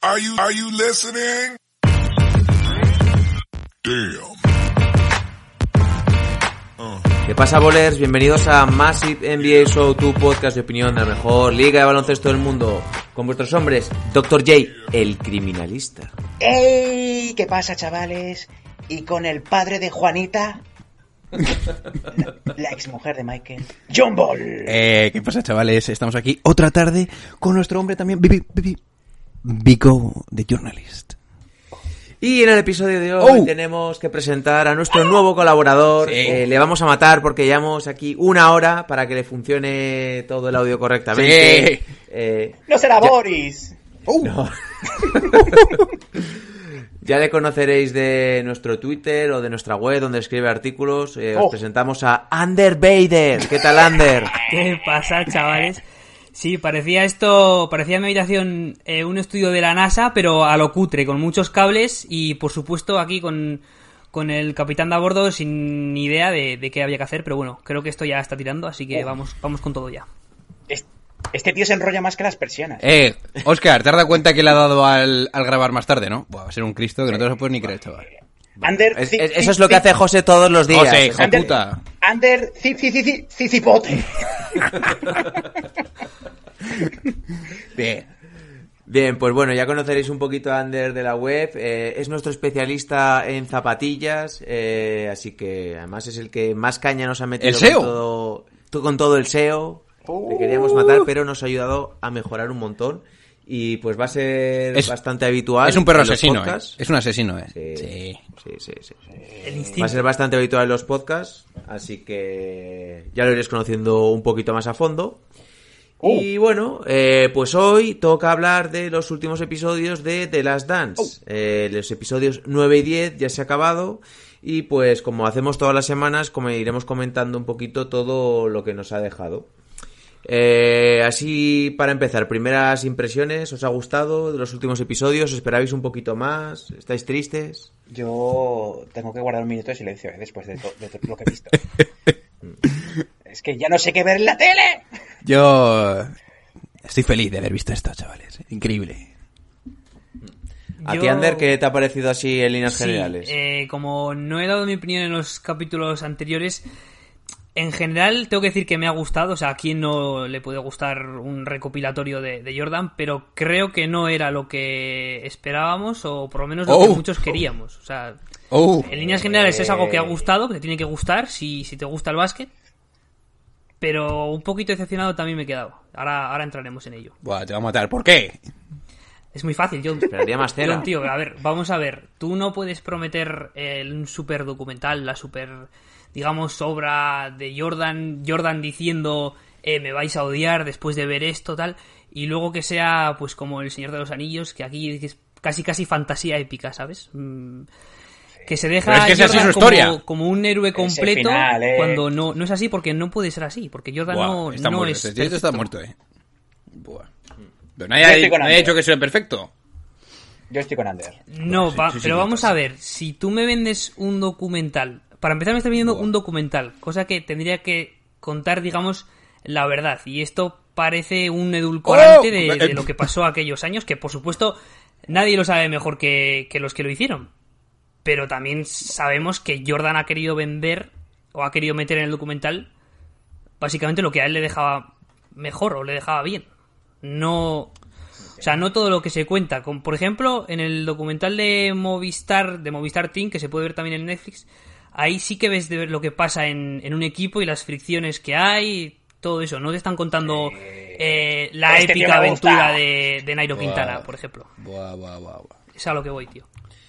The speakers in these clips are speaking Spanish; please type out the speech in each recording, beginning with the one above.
Are you are you listening? Damn. ¿Qué pasa, bolers? Bienvenidos a Massive NBA Show, tu podcast de opinión de la mejor liga de baloncesto del mundo. Con vuestros hombres, Dr. J, el criminalista. ¡Ey! ¿Qué pasa, chavales? Y con el padre de Juanita, la, la exmujer de Michael, John Ball. Eh, ¿Qué pasa, chavales? Estamos aquí otra tarde con nuestro hombre también, Bibi, Bibi, Vico, The Journalist. Y en el episodio de hoy Oh. tenemos que presentar a nuestro nuevo colaborador. Sí. Eh, le vamos a matar porque llevamos aquí una hora para que le funcione todo el audio correctamente. Sí. Eh, ¡No será Boris! No. ya le conoceréis de nuestro Twitter o de nuestra web donde escribe artículos. Eh, os Oh. presentamos a Ander Bader. ¿Qué tal, Ander? ¿Qué pasa, chavales? Sí, parecía esto, parecía mi habitación eh, un estudio de la NASA, pero a lo cutre, con muchos cables y, por supuesto, aquí con, con el capitán de a bordo sin ni idea de, de qué había que hacer, pero bueno, creo que esto ya está tirando, así que vamos, vamos con todo ya. Es- Este tío se enrolla más que las persianas. Eh, Oscar, ¿te has dado cuenta que le ha dado al, al grabar más tarde, no? Buah, va a ser un Cristo que no te lo puedes ni creer, chaval. Under, Es- es- eso es lo que hace José todos los días. José, hijo Under, puta. Under, ci- Bien. Bien, pues bueno, ya conoceréis un poquito a Ander de la web. eh, es nuestro especialista en zapatillas, eh, así que además es el que más caña nos ha metido ¿El SEO? Con, todo, to- con todo el SEO. Le queríamos matar, pero nos ha ayudado a mejorar un montón. Y pues va a ser Es- bastante habitual. Es un perro en los asesino, ¿eh? Es un asesino, ¿eh? Sí, Sí. sí, sí, sí. El Va a ser bastante habitual en los podcasts, así que ya lo iréis conociendo un poquito más a fondo. Y bueno, eh, pues hoy toca hablar de los últimos episodios de The Last Dance. Eh, los episodios 9 y 10 ya se ha acabado. Y pues como hacemos todas las semanas, como iremos comentando un poquito todo lo que nos ha dejado. Eh, así para empezar, primeras impresiones, ¿os ha gustado de los últimos episodios? ¿Esperabais un poquito más? ¿Estáis tristes? Yo tengo que guardar un minuto de silencio eh, después de, de todo lo que he visto. es que ya no sé qué ver en la tele. Yo estoy feliz de haber visto esto, chavales. Increíble. ¿A Yo- ti, Ander, qué te ha parecido así en líneas Sí, generales? eh, como no he dado mi opinión en los capítulos anteriores, en general tengo que decir que me ha gustado. O sea, a quien no le puede gustar un recopilatorio de, de Jordan, pero creo que no era lo que esperábamos o por lo menos lo Oh. que muchos queríamos. O sea, Oh, en líneas generales es algo que ha gustado, que te tiene que gustar si, si te gusta el básquet. Pero un poquito decepcionado también me he quedado. Ahora, ahora entraremos en ello. Buah, te va a matar. ¿Por qué? Es muy fácil, John. Esperaría más. John, tío, a ver, vamos a ver. Tú no puedes prometer eh, un super documental, la super, digamos, obra de Jordan, Jordan diciendo eh, me vais a odiar después de ver esto, tal, y luego que sea, pues, como El Señor de los Anillos, que aquí es casi, casi fantasía épica, ¿sabes? Mm, que se deja es que Jordan como, historia. como un héroe completo final, eh. cuando no, no es así, porque no puede ser así, porque Jordan Buah, no, está no muerto. es. Este está muerto, eh. Buah. Pero nadie, Yo ha- Ander. dicho que sea perfecto. Yo estoy con Under. No, va- sí, sí, pero sí, vamos sí. a ver, si tú me vendes un documental, para empezar me estás vendiendo un documental, cosa que tendría que contar, digamos, la verdad, y esto parece un edulcorante ¡Oh! de, Eh, de lo que pasó aquellos años, que por supuesto nadie lo sabe mejor que, que los que lo hicieron, pero también sabemos que Jordan ha querido vender o ha querido meter en el documental básicamente lo que a él le dejaba mejor o le dejaba bien. No. O sea, no todo lo que se cuenta. Con, por ejemplo, en el documental de Movistar, de Movistar Team, que se puede ver también en Netflix, ahí sí que ves de ver lo que pasa en, en un equipo y las fricciones que hay, todo eso. No te están contando eh, la este épica aventura de, de Nairo Quintana, por ejemplo. Buah, buah, buah, buah. Es a lo que voy, tío.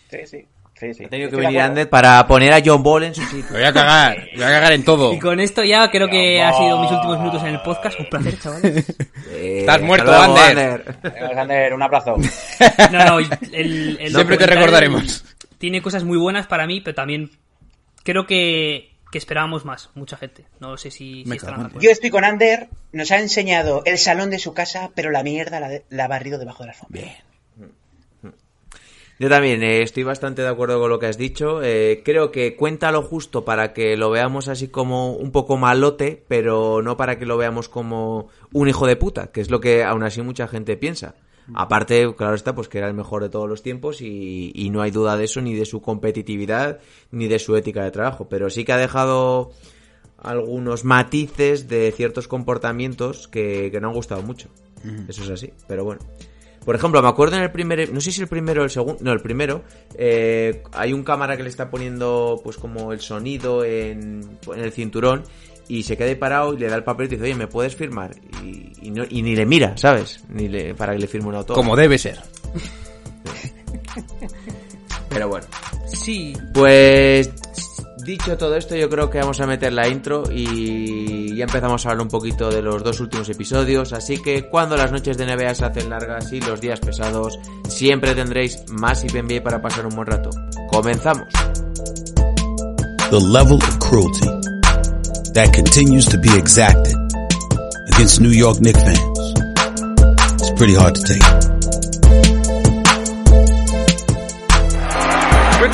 Sí, sí. Sí, sí. Ha tenido que Estoy venir. Ander para poner a John Ball en su sitio. Me voy a cagar, me voy a cagar en todo. Y con esto ya creo que ha sido mis últimos minutos en el podcast. Un placer, chavales. Eh, Estás muerto, luego, Ander. Alexander, un abrazo. No, no, el, el Siempre te recordaremos. Tiene cosas muy buenas para mí, pero también creo que, que esperábamos más, mucha gente. No sé si, si Me estarán. Yo estoy con Ander, nos ha enseñado el salón de su casa, pero la mierda la, la ha barrido debajo de la alfombra. Bien. Yo también eh, estoy bastante de acuerdo con lo que has dicho. Eh, creo que cuenta lo justo para que lo veamos así como un poco malote, pero no para que lo veamos como un hijo de puta, que es lo que aún así mucha gente piensa. Aparte, claro está, pues que era el mejor de todos los tiempos y, y no hay duda de eso, ni de su competitividad, ni de su ética de trabajo. Pero sí que ha dejado algunos matices de ciertos comportamientos que, que no han gustado mucho. Eso es así, pero bueno. Por ejemplo, me acuerdo en el primer, no sé si el primero o el segundo, no, el primero, eh, hay un cámara que le está poniendo pues como el sonido en, en el cinturón y se queda ahí parado y le da el papel y dice, oye, ¿me puedes firmar? Y, y no- y ni le mira, ¿sabes? Ni le, para que le firme un autógrafo. Como debe ser. Pero bueno. Sí, Pues dicho todo esto, yo creo que vamos a meter la intro y ya empezamos a hablar un poquito de los dos últimos episodios. Así que cuando las noches de NBA se hacen largas y los días pesados, siempre tendréis más NBA para pasar un buen rato. Comenzamos. fans.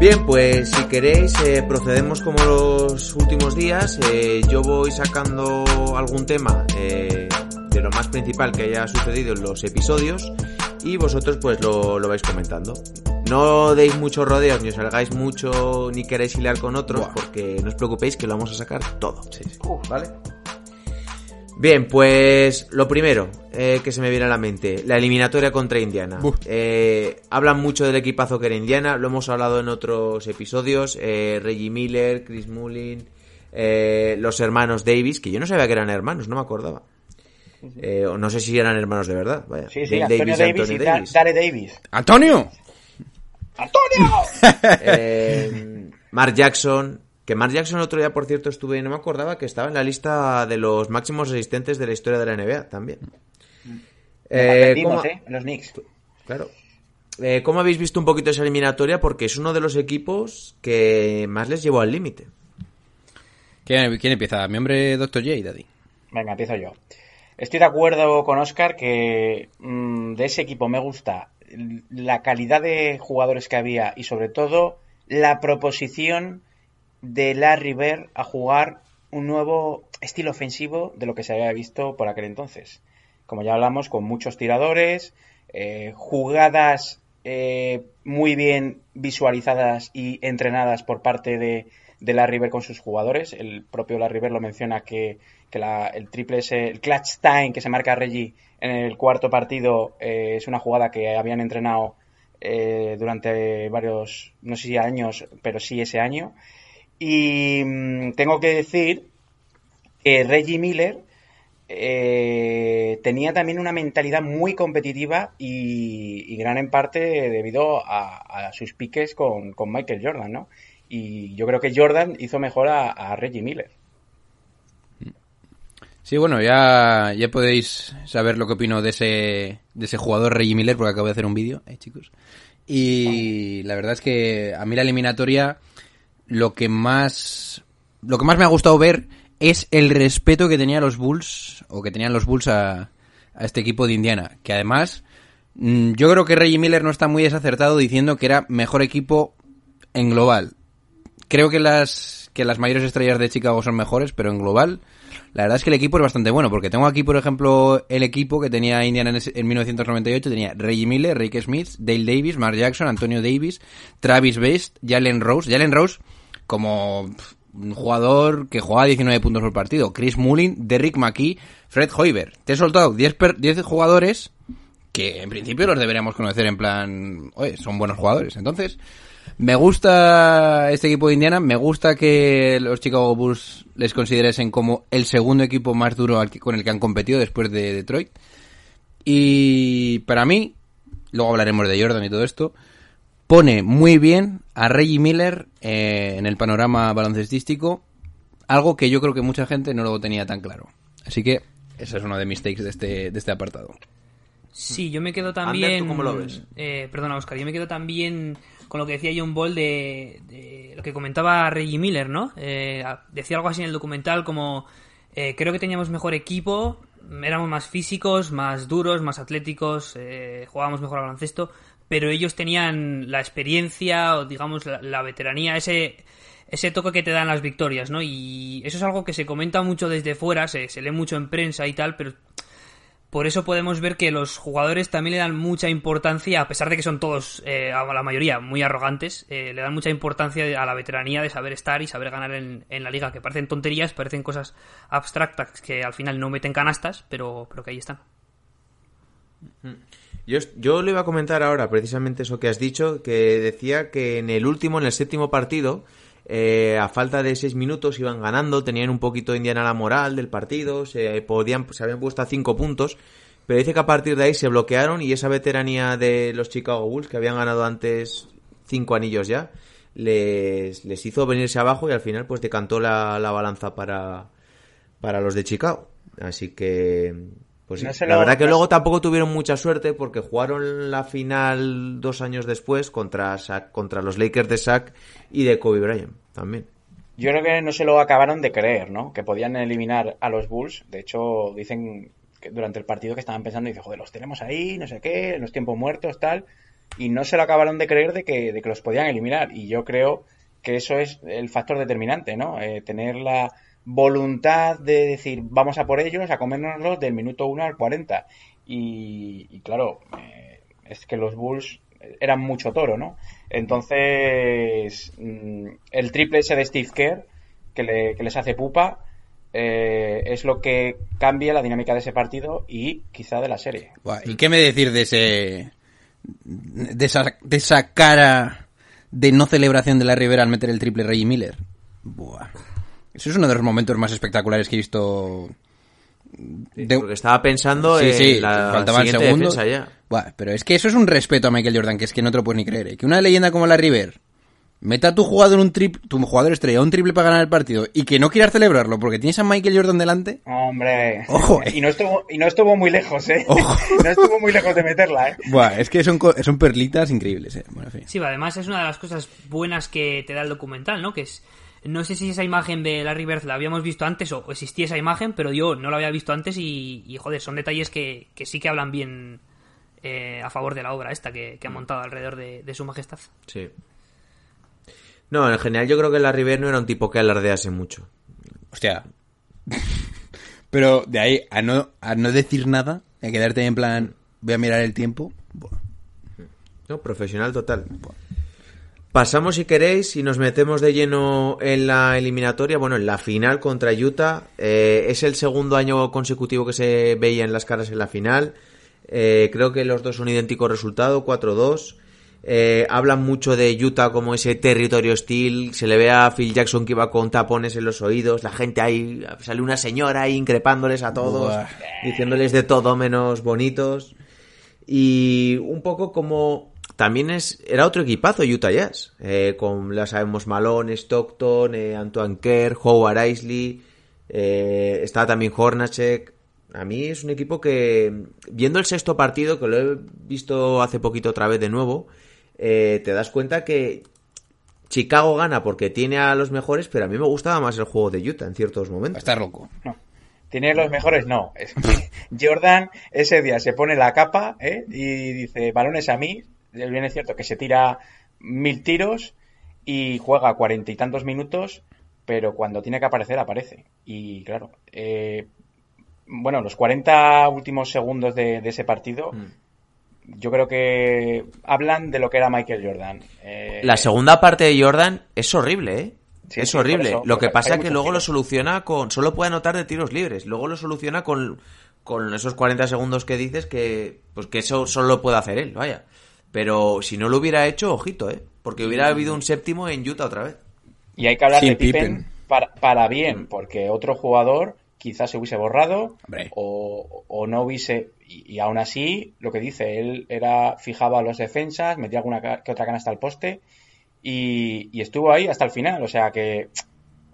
Bien, pues si queréis, eh, procedemos como los últimos días. Eh, yo voy sacando algún tema eh, de lo más principal que haya sucedido en los episodios y vosotros pues lo, lo vais comentando. No deis muchos rodeos, ni os salgáis mucho, ni queréis hilar con otros, Buah. porque no os preocupéis que lo vamos a sacar todo. ¿Vale? Bien, pues lo primero eh, que se me viene a la mente, la eliminatoria contra Indiana. Eh, hablan mucho del equipazo que era Indiana, lo hemos hablado en otros episodios, eh, Reggie Miller, Chris Mullin, eh, los hermanos Davis, que yo no sabía que eran hermanos, no me acordaba. Eh, o no sé si eran hermanos de verdad. Vaya. Sí, sí, Dale Antonio Davis, y Da- Dale Davis. ¡Antonio! ¡Antonio! Eh, Mark Jackson, que Mark Jackson el otro día, por cierto, estuve, no me acordaba que estaba en la lista de los máximos asistentes de la historia de la NBA también. Eh, Perdimos, ¿cómo- ¿eh? En los Knicks. Claro. Eh, ¿Cómo habéis visto un poquito esa eliminatoria? Porque es uno de los equipos que más les llevó al límite. ¿Quién, quién empieza? Mi hombre Dr. J, Daddy. Venga, empiezo yo. Estoy de acuerdo con Oscar que mm, de ese equipo me gusta la calidad de jugadores que había y sobre todo la proposición de Larry Bird a jugar un nuevo estilo ofensivo de lo que se había visto por aquel entonces. Como ya hablamos, con muchos tiradores, eh, jugadas eh, muy bien visualizadas y entrenadas por parte de, de Larry Bird con sus jugadores. El propio Larry Bird lo menciona que, la- el triple ese, el clutch time que se marca Reggie en el cuarto partido eh, es una jugada que habían entrenado eh, durante varios, no sé si años, pero sí ese año. Y mm, tengo que decir que Reggie Miller eh, tenía también una mentalidad muy competitiva y, gran en parte debido a, sus piques con, con Michael Jordan, ¿no? Y yo creo que Jordan hizo mejor a, a Reggie Miller. Sí, bueno, ya, ya podéis saber lo que opino de ese, de ese jugador Reggie Miller, porque acabo de hacer un vídeo, eh, chicos. Y la verdad es que a mí la eliminatoria lo que más lo que más me ha gustado ver es el respeto que tenían los Bulls o que tenían los Bulls a, este equipo de Indiana, que además mm, yo creo que Reggie Miller no está muy desacertado diciendo que era mejor equipo en global. Creo que las que las mayores estrellas de Chicago son mejores, pero en global la verdad es que el equipo es bastante bueno, porque tengo aquí, por ejemplo, el equipo que tenía Indiana en 1998, tenía Reggie Miller, Rick Smith, Dale Davis, Mark Jackson, Antonio Davis, Travis Best, Jalen Rose. Jalen Rose, como un jugador que jugaba 19 puntos por partido. Chris Mullin, Derrick McKee, Fred Hoiber. Te he soltado 10, per- 10 jugadores que en principio los deberíamos conocer en plan, oye, son buenos jugadores. Entonces, me gusta este equipo de Indiana, me gusta que los Chicago Bulls les consideresen como el segundo equipo más duro con el que han competido después de Detroit. Y para mí, luego hablaremos de Jordan y todo esto, pone muy bien a Reggie Miller eh, en el panorama baloncestístico, algo que yo creo que mucha gente no lo tenía tan claro. Así que ese es uno de mis takes de este, de este apartado. Sí, yo me quedo Ander, también. ¿tú cómo lo ves? Eh, perdona, Oscar, yo me quedo también con lo que decía John Ball de, de lo que comentaba Reggie Miller, ¿no? Eh, decía algo así en el documental como. eh, creo que teníamos mejor equipo, éramos más físicos, más duros, más atléticos, eh, jugábamos mejor al baloncesto, pero ellos tenían la experiencia o, digamos, la, veteranía, ese. Ese toque que te dan las victorias, ¿no? Y eso es algo que se comenta mucho desde fuera, se, se lee mucho en prensa y tal, pero por eso podemos ver que los jugadores también le dan mucha importancia, a pesar de que son todos, eh, a la mayoría, muy arrogantes, eh, le dan mucha importancia a la veteranía de saber estar y saber ganar en, en la liga, que parecen tonterías, parecen cosas abstractas que al final no meten canastas, pero, pero que ahí están. Yo, le iba a comentar ahora precisamente eso que has dicho, que decía que en el último, en el séptimo partido, eh, a falta de seis minutos iban ganando, tenían un poquito Indiana la moral del partido, se podían, se habían puesto a cinco puntos, pero dice que a partir de ahí se bloquearon y esa veteranía de los Chicago Bulls, que habían ganado antes cinco anillos ya, les, les hizo venirse abajo y al final pues decantó la, la balanza para, para los de Chicago. Así que, pues. No la verdad que luego tampoco tuvieron mucha suerte porque jugaron la final dos años después contra, Shaq- contra los Lakers de Shaq y de Kobe Bryant también. Yo creo que no se lo acabaron de creer, ¿no? Que podían eliminar a los Bulls. De hecho, dicen que durante el partido que estaban pensando, dice, joder, los tenemos ahí, no sé qué, en los tiempos muertos, tal. Y no se lo acabaron de creer de que, de que los podían eliminar. Y yo creo que eso es el factor determinante, ¿no? Eh, tener la voluntad de decir, vamos a por ellos, a comérnoslos del minuto 1 al 40. Y, claro, eh, es que los Bulls eran mucho toro, ¿no? Entonces, mm, el triple ese de Steve Kerr, que, le- que les hace pupa, eh, es lo que cambia la dinámica de ese partido y quizá de la serie. ¿Y qué me decir de ese. de esa, de esa cara de no celebración de la Rivera al meter el triple Reggie Miller? Buah. Eso es uno de los momentos más espectaculares que he visto. de- Porque estaba pensando Sí, en sí, la faltaban siguiente segundos. defensa ya. Buah, pero es que eso es un respeto a Michael Jordan, que es que no te lo puedes ni creer. ¿eh? Que una leyenda como la River meta a tu jugador un triple, tu jugador estrella un triple para ganar el partido y que no quieras celebrarlo porque tienes a Michael Jordan delante. Hombre, Ojo, eh. y no estuvo y no estuvo muy lejos, ¿eh? Ojo. No estuvo muy lejos de meterla, ¿eh? Buah, es que son, co- son perlitas increíbles, eh. Bueno, en fin. Sí, además es una de las cosas buenas que te da el documental, ¿no? Que es, no sé si esa imagen de Larry Bird la habíamos visto antes o existía esa imagen, pero yo no la había visto antes y, y, joder, son detalles que, que sí que hablan bien eh, a favor de la obra esta que, que ha montado alrededor de, de su majestad. Sí. No, en general yo creo que la River no era un tipo que alardease mucho. Hostia. Pero de ahí a no, a no decir nada, a quedarte en plan, voy a mirar el tiempo. buah. No, profesional total. Pasamos, si queréis, y nos metemos de lleno en la eliminatoria, bueno, en la final contra Utah. Eh, es el segundo año consecutivo que se veía en las caras en la final. Eh, creo que los dos son idénticos resultados, 4-2. Eh, hablan mucho de Utah como ese territorio hostil. Se le ve a Phil Jackson que iba con tapones en los oídos. La gente ahí, sale una señora ahí increpándoles a todos, Buah. diciéndoles de todo menos bonitos. Y un poco como también es era otro equipazo Utah Jazz, eh, con la sabemos Malone, Stockton, eh, Antoine Kerr, Howard Isley, eh, estaba también Hornacek. A mí es un equipo que, viendo el sexto partido, que lo he visto hace poquito otra vez de nuevo, eh, te das cuenta que Chicago gana porque tiene a los mejores, pero a mí me gustaba más el juego de Utah en ciertos momentos. Estás loco. ¿Tiene los mejores? No. Es que Jordan ese día se pone la capa ¿eh? y dice, balones a mí. Bien es cierto que se tira mil tiros y juega cuarenta y tantos minutos, pero cuando tiene que aparecer, aparece. Y claro, eh, bueno, los 40 últimos segundos de, de ese partido, yo creo que hablan de lo que era Michael Jordan. Eh, La segunda parte de Jordan es horrible, ¿eh? Sí, es sí, horrible. eso, lo que pasa es que luego lo soluciona con. Solo puede anotar de tiros libres. Luego lo soluciona con, con esos 40 segundos que dices que. Pues que eso solo lo puede hacer él, vaya. Pero si no lo hubiera hecho, ojito, ¿eh? Porque hubiera habido un séptimo en Utah otra vez. Y hay que hablar Sin de Pippen, Pippen. Para, para bien, porque otro jugador quizás se hubiese borrado o, o no hubiese. Y, y aún así, lo que dice, él era fijaba a los defensas, metía alguna ca- que otra canasta al poste y, y estuvo ahí hasta el final. O sea que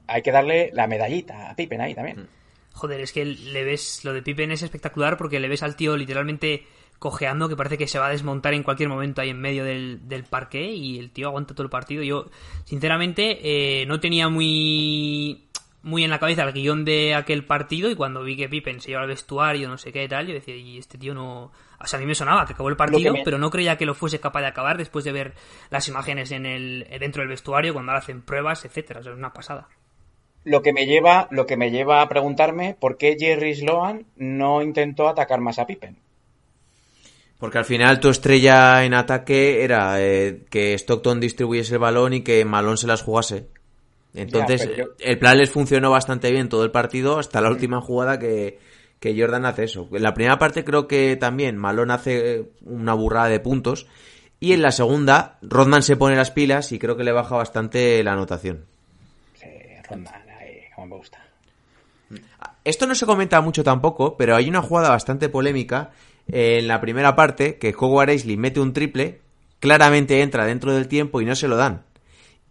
hay que darle la medallita a Pippen ahí también. Joder, es que le ves, lo de Pippen es espectacular porque le ves al tío literalmente cojeando que parece que se va a desmontar en cualquier momento ahí en medio del, del parque y el tío aguanta todo el partido. Yo, sinceramente, eh, no tenía muy muy en la cabeza el guion de aquel partido y cuando vi que Pippen se lleva al vestuario, no sé qué tal, yo decía, y este tío no... O sea, a mí me sonaba que acabó el partido, me- pero no creía que lo fuese capaz de acabar después de ver las imágenes en el dentro del vestuario, cuando ahora hacen pruebas, etcétera. O sea, es una pasada. Lo que me lleva, lo que me lleva a preguntarme por qué Jerry Sloan no intentó atacar más a Pippen. Porque al final tu estrella en ataque era eh, que Stockton distribuyese el balón y que Malone se las jugase. Entonces, Ya, pero yo- el plan les funcionó bastante bien todo el partido hasta la última jugada que, que Jordan hace eso. En la primera parte creo que también Malone hace una burrada de puntos. Y en la segunda, Rodman se pone las pilas y creo que le baja bastante la anotación. Sí, Rodman, ahí, como me gusta. Esto no se comenta mucho tampoco, pero hay una jugada bastante polémica en la primera parte que Howard Aisley mete un triple, claramente entra dentro del tiempo y no se lo dan.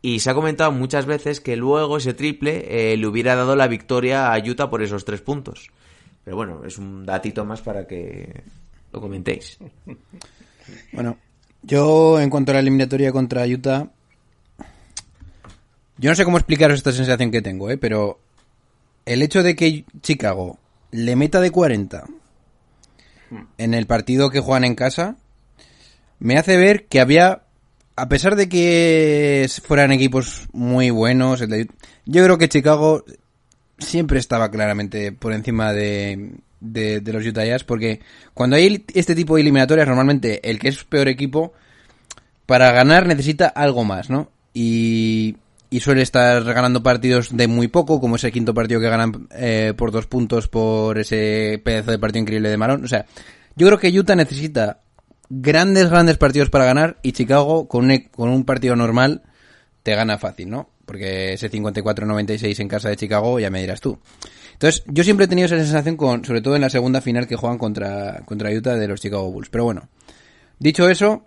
Y se ha comentado muchas veces que luego ese triple eh, le hubiera dado la victoria a Utah por esos tres puntos. Pero bueno, es un datito más para que lo comentéis. Bueno, yo en cuanto a la eliminatoria contra Utah, yo no sé cómo explicaros esta sensación que tengo, ¿eh? pero el hecho de que Chicago le meta de 40 en el partido que juegan en casa me hace ver que había, a pesar de que fueran equipos muy buenos, yo creo que Chicago siempre estaba claramente por encima de, de, de los Utah Jazz porque cuando hay este tipo de eliminatorias normalmente el que es peor equipo para ganar necesita algo más, ¿no? Y, y suele estar ganando partidos de muy poco, como ese quinto partido que ganan eh, por dos puntos por ese pedazo de partido increíble de Marón. O sea, yo creo que Utah necesita grandes, grandes partidos para ganar y Chicago con un, con un partido normal te gana fácil, ¿no? Porque ese 54-96 en casa de Chicago ya me dirás tú. Entonces, yo siempre he tenido esa sensación con, sobre todo en la segunda final que juegan contra, contra Utah de los Chicago Bulls. Pero bueno, dicho eso,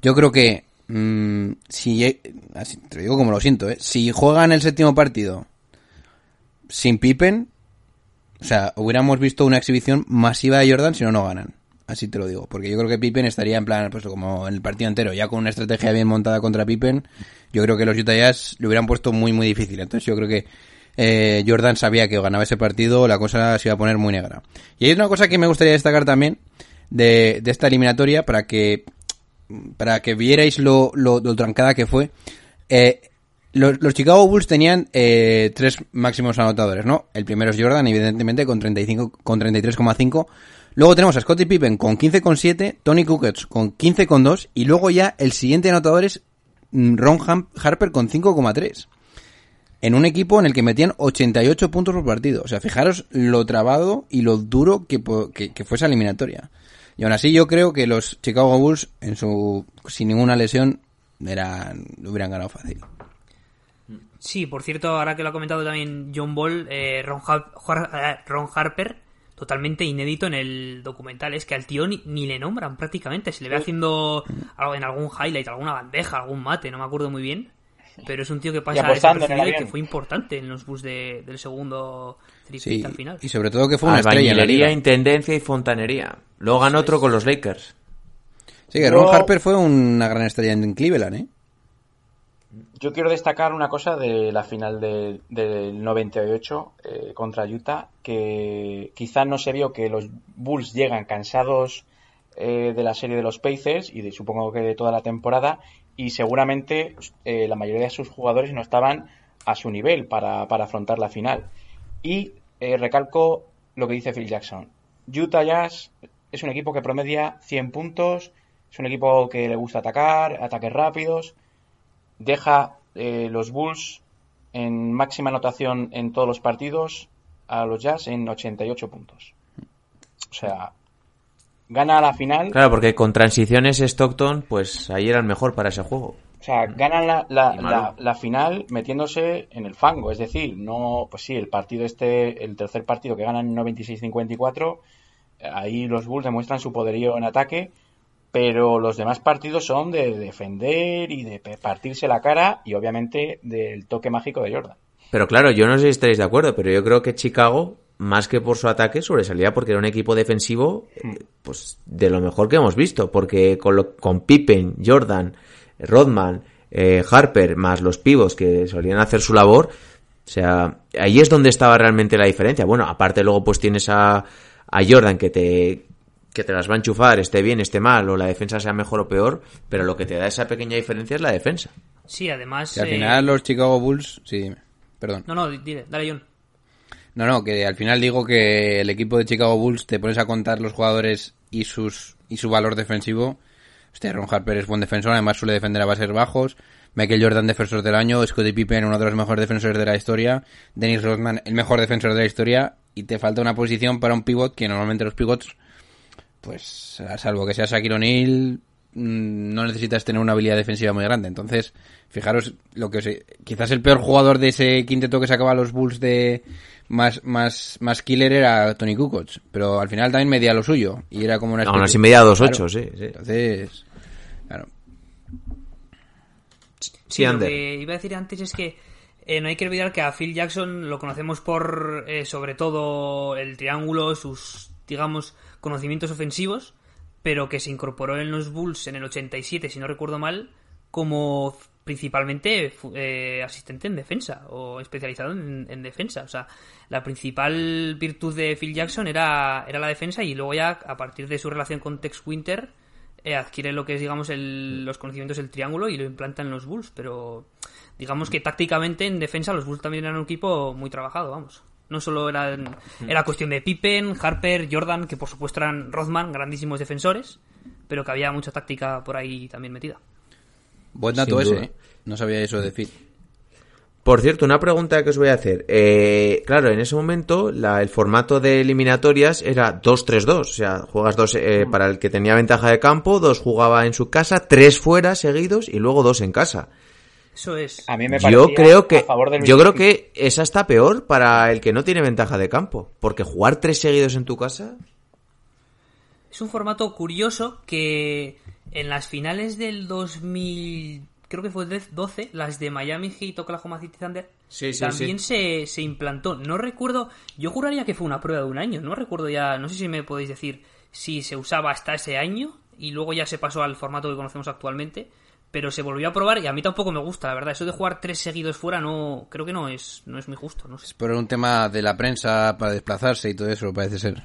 yo creo que mm, si así, te lo digo como lo siento, ¿eh? si juegan el séptimo partido sin Pippen, o sea, hubiéramos visto una exhibición masiva de Jordan si no no ganan. Así te lo digo, porque yo creo que Pippen estaría en plan, pues como en el partido entero, ya con una estrategia bien montada contra Pippen, yo creo que los Utah Jazz le hubieran puesto muy muy difícil. Entonces yo creo que eh, Jordan sabía que ganaba ese partido, la cosa se iba a poner muy negra. Y hay una cosa que me gustaría destacar también de, de esta eliminatoria para que para que vierais lo, lo, trancada que fue. Eh, los, los Chicago Bulls tenían eh, tres máximos anotadores, ¿no? El primero es Jordan, evidentemente, con 35, con 33,5. Luego tenemos a Scottie Pippen con 15,7, Tony Kukoc con 15,2 y luego ya el siguiente anotador es mm, Ron Harper con 5,3. En un equipo en el que metían 88 puntos por partido. O sea, fijaros lo trabado y lo duro que, que, que fue esa eliminatoria. Y aún así yo creo que los Chicago Bulls, en su sin ninguna lesión, eran, lo hubieran ganado fácil. Sí, por cierto, ahora que lo ha comentado también John Ball, eh, Ron, Har- eh, Ron Harper, totalmente inédito en el documental, es que al tío ni, ni le nombran prácticamente, se le ve haciendo algo en algún highlight, alguna bandeja, algún mate, no me acuerdo muy bien, pero es un tío que pasa desapercibido y que fue importante en los bus de- del segundo Sí, al final. y sobre todo que fue una estrella en la Albañilería, liga. intendencia y fontanería. Luego ganó otro con los Lakers. Sí, que Ron Yo- Harper fue una gran estrella en Cleveland, ¿eh? Yo quiero destacar una cosa de la final de- del 98 eh, contra Utah, que quizá no se vio que los Bulls llegan cansados eh, de la serie de los Pacers y de, supongo que de toda la temporada, y seguramente eh, la mayoría de sus jugadores no estaban a su nivel para, para afrontar la final. Y eh, recalco lo que dice Phil Jackson. Utah Jazz es un equipo que promedia 100 puntos, es un equipo que le gusta atacar, ataques rápidos, deja eh, los Bulls en máxima anotación en todos los partidos a los Jazz en 88 puntos. O sea, gana la final. Claro, porque con transiciones Stockton, pues ahí era el mejor para ese juego. O sea, ganan la, la, la- la final metiéndose en el fango. Es decir, no, pues sí, el partido este, el tercer partido que ganan 96-54, eh, ahí los Bulls demuestran su poderío en ataque, pero los demás partidos son de defender y de partirse la cara y obviamente del toque mágico de Jordan. Pero claro, yo no sé si estaréis de acuerdo, pero yo creo que Chicago, más que por su ataque, sobresalía porque era un equipo defensivo, eh, pues de lo mejor que hemos visto, porque con, lo- con Pippen, Jordan, Rodman, eh, Harper, más los pivos que solían hacer su labor, o sea, ahí es donde estaba realmente la diferencia. Bueno, aparte luego pues tienes a, a Jordan que te que te las va a enchufar, esté bien, esté mal, o la defensa sea mejor o peor, pero lo que te da esa pequeña diferencia es la defensa. Sí, además. Que al eh, final los Chicago Bulls, sí, dime. perdón. No, no, dile, dale, John. No, no, que al final digo que el equipo de Chicago Bulls te pones a contar los jugadores y sus y su valor defensivo. Hostia, Ron Harper es buen defensor, además suele defender a bases bajos. Michael Jordan, defensor del año. Scottie Pippen, uno de los mejores defensores de la historia. Dennis Rodman, el mejor defensor de la historia. Y te falta una posición para un pivot, que normalmente los pivots, pues, a salvo que sea Shaquille O'Neal, mm, no necesitas tener una habilidad defensiva muy grande. Entonces, fijaros lo que os he- quizás el peor jugador de ese quinteto que sacaba los Bulls de más más más killer era Tony Kukoc, pero al final también medía lo suyo y era como una Aún así medía 2'8", Claro. sí, sí. Entonces, claro. Sí, lo Ander. que iba a decir antes es que eh, no hay que olvidar que a Phil Jackson lo conocemos por, eh, sobre todo, el triángulo, sus, digamos, conocimientos ofensivos, pero que se incorporó en los Bulls en el 87, si no recuerdo mal, como principalmente eh, asistente en defensa o especializado en, en defensa. O sea, la principal virtud de Phil Jackson era, era la defensa y luego ya a partir de su relación con Tex Winter adquiere lo que es, digamos, el- los conocimientos del triángulo y lo implanta en los Bulls. Pero digamos que tácticamente en defensa los Bulls también eran un equipo muy trabajado, vamos. No solo eran, era cuestión de Pippen, Harper, Jordan, que por supuesto eran Rothman, grandísimos defensores, pero que había mucha táctica por ahí también metida. Buen dato Sin ese, duda. ¿eh? No sabía eso de Phil. Por cierto, una pregunta que os voy a hacer. Eh, claro, en ese momento la- el formato de eliminatorias era 2-3-2. O sea, juegas dos eh, para el que tenía ventaja de campo, dos jugaba en su casa, tres fuera seguidos y luego dos en casa. Eso es. A mí me Yo creo que a favor del yo creo que esa está peor para el que no tiene ventaja de campo, porque jugar tres seguidos en tu casa. Es un formato curioso que en las finales del 2000, creo que fue 12, las de Miami Heat, Oklahoma City Thunder, Sí, sí, también Se, se implantó. No recuerdo, yo juraría que fue una prueba de un año, no recuerdo ya, no sé si me podéis decir si se usaba hasta ese año y luego ya se pasó al formato que conocemos actualmente, pero se volvió a probar y a mí tampoco me gusta, la verdad. Eso de jugar tres seguidos fuera no, creo que no es, no es muy justo, no sé. Por un tema de la prensa para desplazarse y todo eso, parece ser.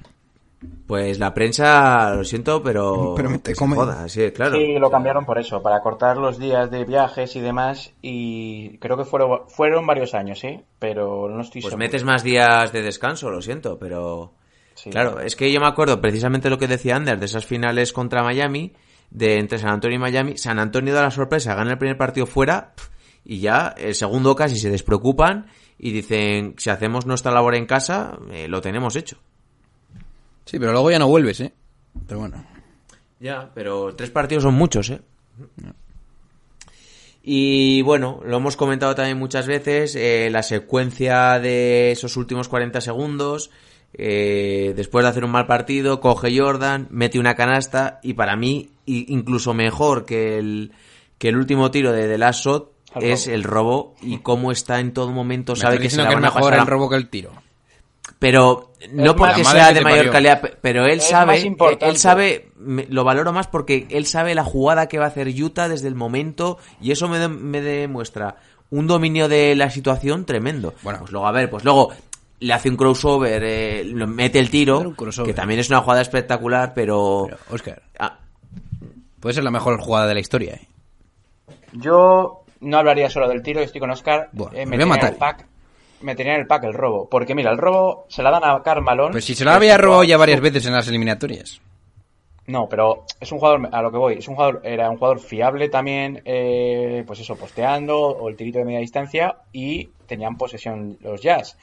Pues la prensa, lo siento, pero. Pero me te joda, sí, claro. Sí, lo cambiaron por eso, para cortar los días de viajes y demás. Y creo que fueron, fueron varios años, ¿sí? Pero no estoy Pues seguro. metes más días de descanso, lo siento, pero... Sí. Claro, es que yo me acuerdo precisamente lo que decía Ander de esas finales contra Miami, de entre San Antonio y Miami. San Antonio da la sorpresa, gana el primer partido fuera y ya el segundo casi se despreocupan y dicen, si hacemos nuestra labor en casa, eh, lo tenemos hecho. Sí, pero luego ya no vuelves, ¿eh? Pero bueno. Ya, pero tres partidos son muchos, ¿eh? Y bueno, lo hemos comentado también muchas veces, eh, la secuencia de esos últimos 40 segundos, eh, después de hacer un mal partido, coge Jordan, mete una canasta y para mí, incluso mejor que el, que el último tiro de The Last Shot, El es robo. el robo y cómo está en todo momento, Me sabe que se la que es van a mejor pasar el a- robo que el tiro. pero no Es porque sea de mayor parió. calidad, pe- pero él Es sabe, importante. él sabe, me- lo valoro más porque él sabe la jugada que va a hacer Utah desde el momento y eso me, de- me demuestra un dominio de la situación tremendo. Bueno. pues luego a ver, pues luego le hace un crossover, eh, lo- mete el tiro, que también es una jugada espectacular, pero, Pero, Oscar, Ah, puede ser la mejor jugada de la historia, ¿eh? Yo no hablaría solo del tiro, estoy con Oscar. Buah, eh, me voy a matar. el pack, metería en el pack el robo. Porque mira, el robo se la dan a Carmalón. Pues si se la había robado ya varias veces en las eliminatorias. No, pero es un jugador, a lo que voy, es un jugador, era un jugador fiable también, eh, pues eso, posteando o el tirito de media distancia y tenían posesión los Jazz.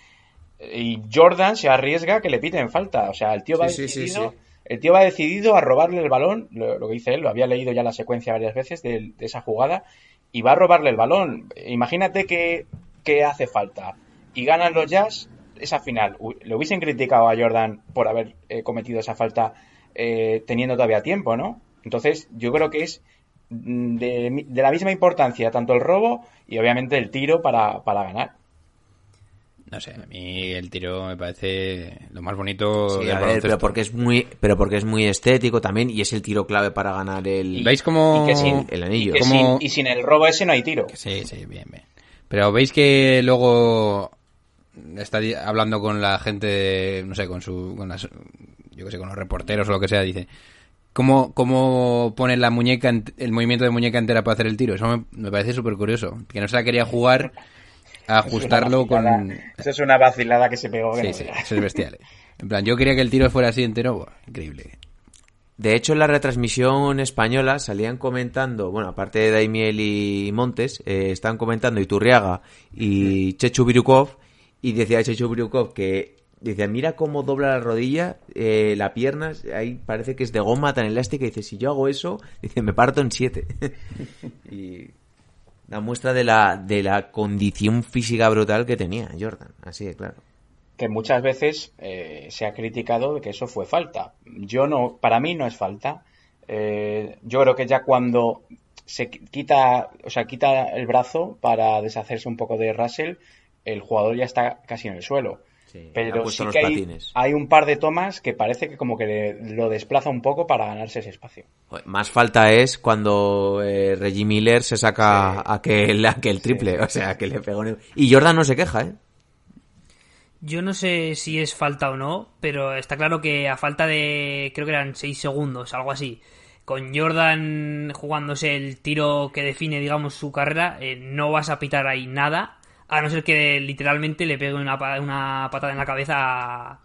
Y Jordan se arriesga que le piten falta, o sea, el tío va Sí, sí, sí, decidido, sí. El tío va decidido a robarle el balón, lo, que dice él, lo había leído ya la secuencia varias veces de, esa jugada y va a robarle el balón. Imagínate que, que hace falta y ganan los Jazz esa final. Le hubiesen criticado a Jordan por haber eh, cometido esa falta eh, teniendo todavía tiempo, ¿no? Entonces, yo creo que es mm, de, de la misma importancia tanto el robo y obviamente el tiro para, para ganar. No sé, a mí el tiro me parece lo más bonito Sí, del a ver, pero porque es muy, pero porque es muy estético también y es el tiro clave para ganar el, ¿Veis y sin- el anillo. Como- sin- y sin el robo ese no hay tiro. Sí, sí, bien, bien. Pero veis que luego está hablando con la gente, no sé, con su, con las, yo que sé, con los reporteros o lo que sea, dice, ¿cómo, cómo pone la muñeca, el movimiento de muñeca entera para hacer el tiro? Eso me, me parece súper curioso. Que no se la quería jugar ajustarlo con... Eso es una vacilada que se pegó. que Sí, no sí, eso es bestial. eh. En plan, yo quería que el tiro fuera así entero, buah, increíble. De hecho, en la retransmisión española salían comentando, bueno, aparte de Daimiel y Montes, eh, estaban comentando Iturriaga y Chechu Birukov, y decía Chechu Birukov que, decía, mira cómo dobla la rodilla, eh, la pierna, ahí parece que es de goma tan elástica, y dice, si yo hago eso, dice, me parto en siete. y la muestra de la, de la condición física brutal que tenía Jordan, así de claro. que muchas veces eh, se ha criticado de que eso fue falta. Yo no, para mí no es falta. Eh, yo creo que ya cuando se qui- quita, o sea, quita el brazo para deshacerse un poco de Russell, el jugador ya está casi en el suelo. Sí, Pero sí que hay, patines. hay un par de tomas que parece que como que le- lo desplaza un poco para ganarse ese espacio. Más falta es cuando eh, Reggie Miller se saca aquel, aquel triple, o sea, que le pegó. Y Jordan no se queja, ¿eh? Yo no sé si es falta o no, pero está claro que a falta de, creo que eran 6 segundos, algo así, con Jordan jugándose el tiro que define, digamos, su carrera, eh, no vas a pitar ahí nada, a no ser que literalmente le pegue una, una patada en la cabeza a,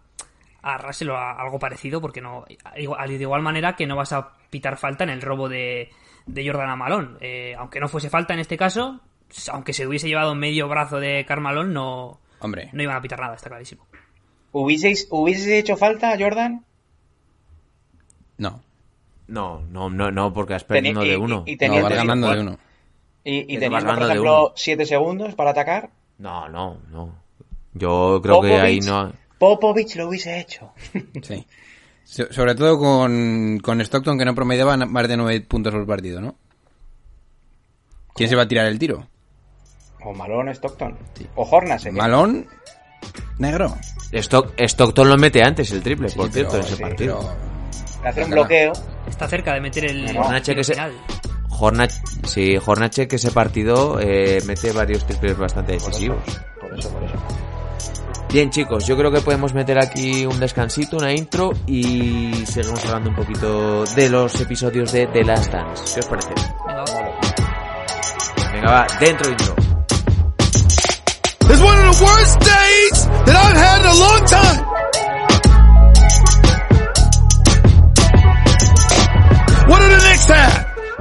a Russell o a algo parecido, porque no, igual- de igual manera que no vas a pitar falta en el robo de, de Jordan a Malón. Eh, aunque no fuese falta en este caso, aunque se hubiese llevado medio brazo de Carmalón, no, Hombre, no iban a pitar nada, está clarísimo. ¿Hubieseis, ¿Hubieses hecho falta, Jordan? no. No, no, no, no, porque has perdido de uno. y- y No, vas ganando de uno. Y, y Que te teniendo, vas por ejemplo, uno. 7 segundos para atacar. No, no, no. Yo creo que ahí Popovich- no. Popovich lo hubiese hecho. Sí. So- sobre todo con, con Stockton, que no promediaba más de 9 puntos por partido, ¿no? ¿Quién se va a tirar el tiro? O Malone Stockton. O Hornacek. ¿eh? ¿Malón? ¿Negro? Stock- Stockton lo mete antes el triple, por Sí, cierto, en ese sí, partido. pero- Le hace un bloqueo. Está cerca de meter el, No, ese- final. Hornach- sí, Hornacek ese partido eh, mete varios triples bastante decisivos. Por eso, por eso. Bien, chicos, yo creo que podemos meter aquí un descansito, una intro y seguimos hablando un poquito de los episodios de The Last Dance. ¿Qué os parece? Venga, va. Dentro intro. It's one of the worst days that I've had in a long time. What do the?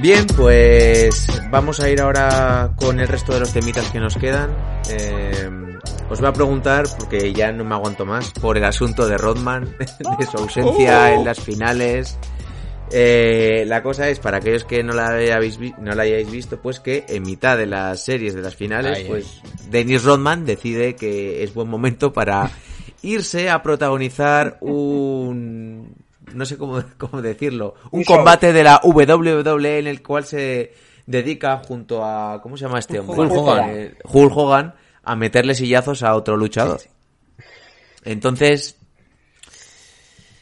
Bien, pues vamos a ir ahora con el resto de los temitas que nos quedan. Eh, os voy a preguntar, porque ya no me aguanto más, por el asunto de Rodman, de su ausencia en las finales. Eh, la cosa es, para aquellos que no la, hayáis vi- no la hayáis visto, pues que en mitad de las series de las finales, Ay, pues Dennis Rodman decide que es buen momento para irse a protagonizar un... no sé cómo, cómo decirlo, un Un show. combate de la WWE en el cual se dedica junto a... ¿Cómo se llama este hombre? Hulk Hogan. Eh, Hulk Hogan a meterle sillazos a otro luchador. Entonces,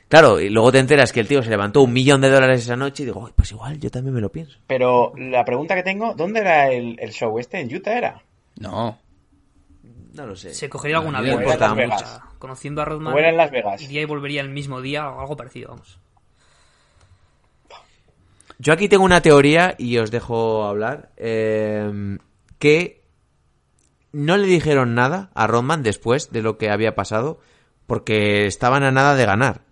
Claro, y luego te enteras que el tío se levantó un millón de dólares esa noche y digo, "Ay, pues igual, yo también me lo pienso. Pero la pregunta que tengo, ¿dónde era el, el show este? ¿En Utah era? No. No lo sé. Se cogería algún No. Conociendo a Rodman, ¿O era en Las Vegas? iría y volvería el mismo día o algo parecido, vamos. Yo aquí tengo una teoría y os dejo hablar. eh, que no le dijeron nada a Rodman después de lo que había pasado porque estaban a nada de ganar.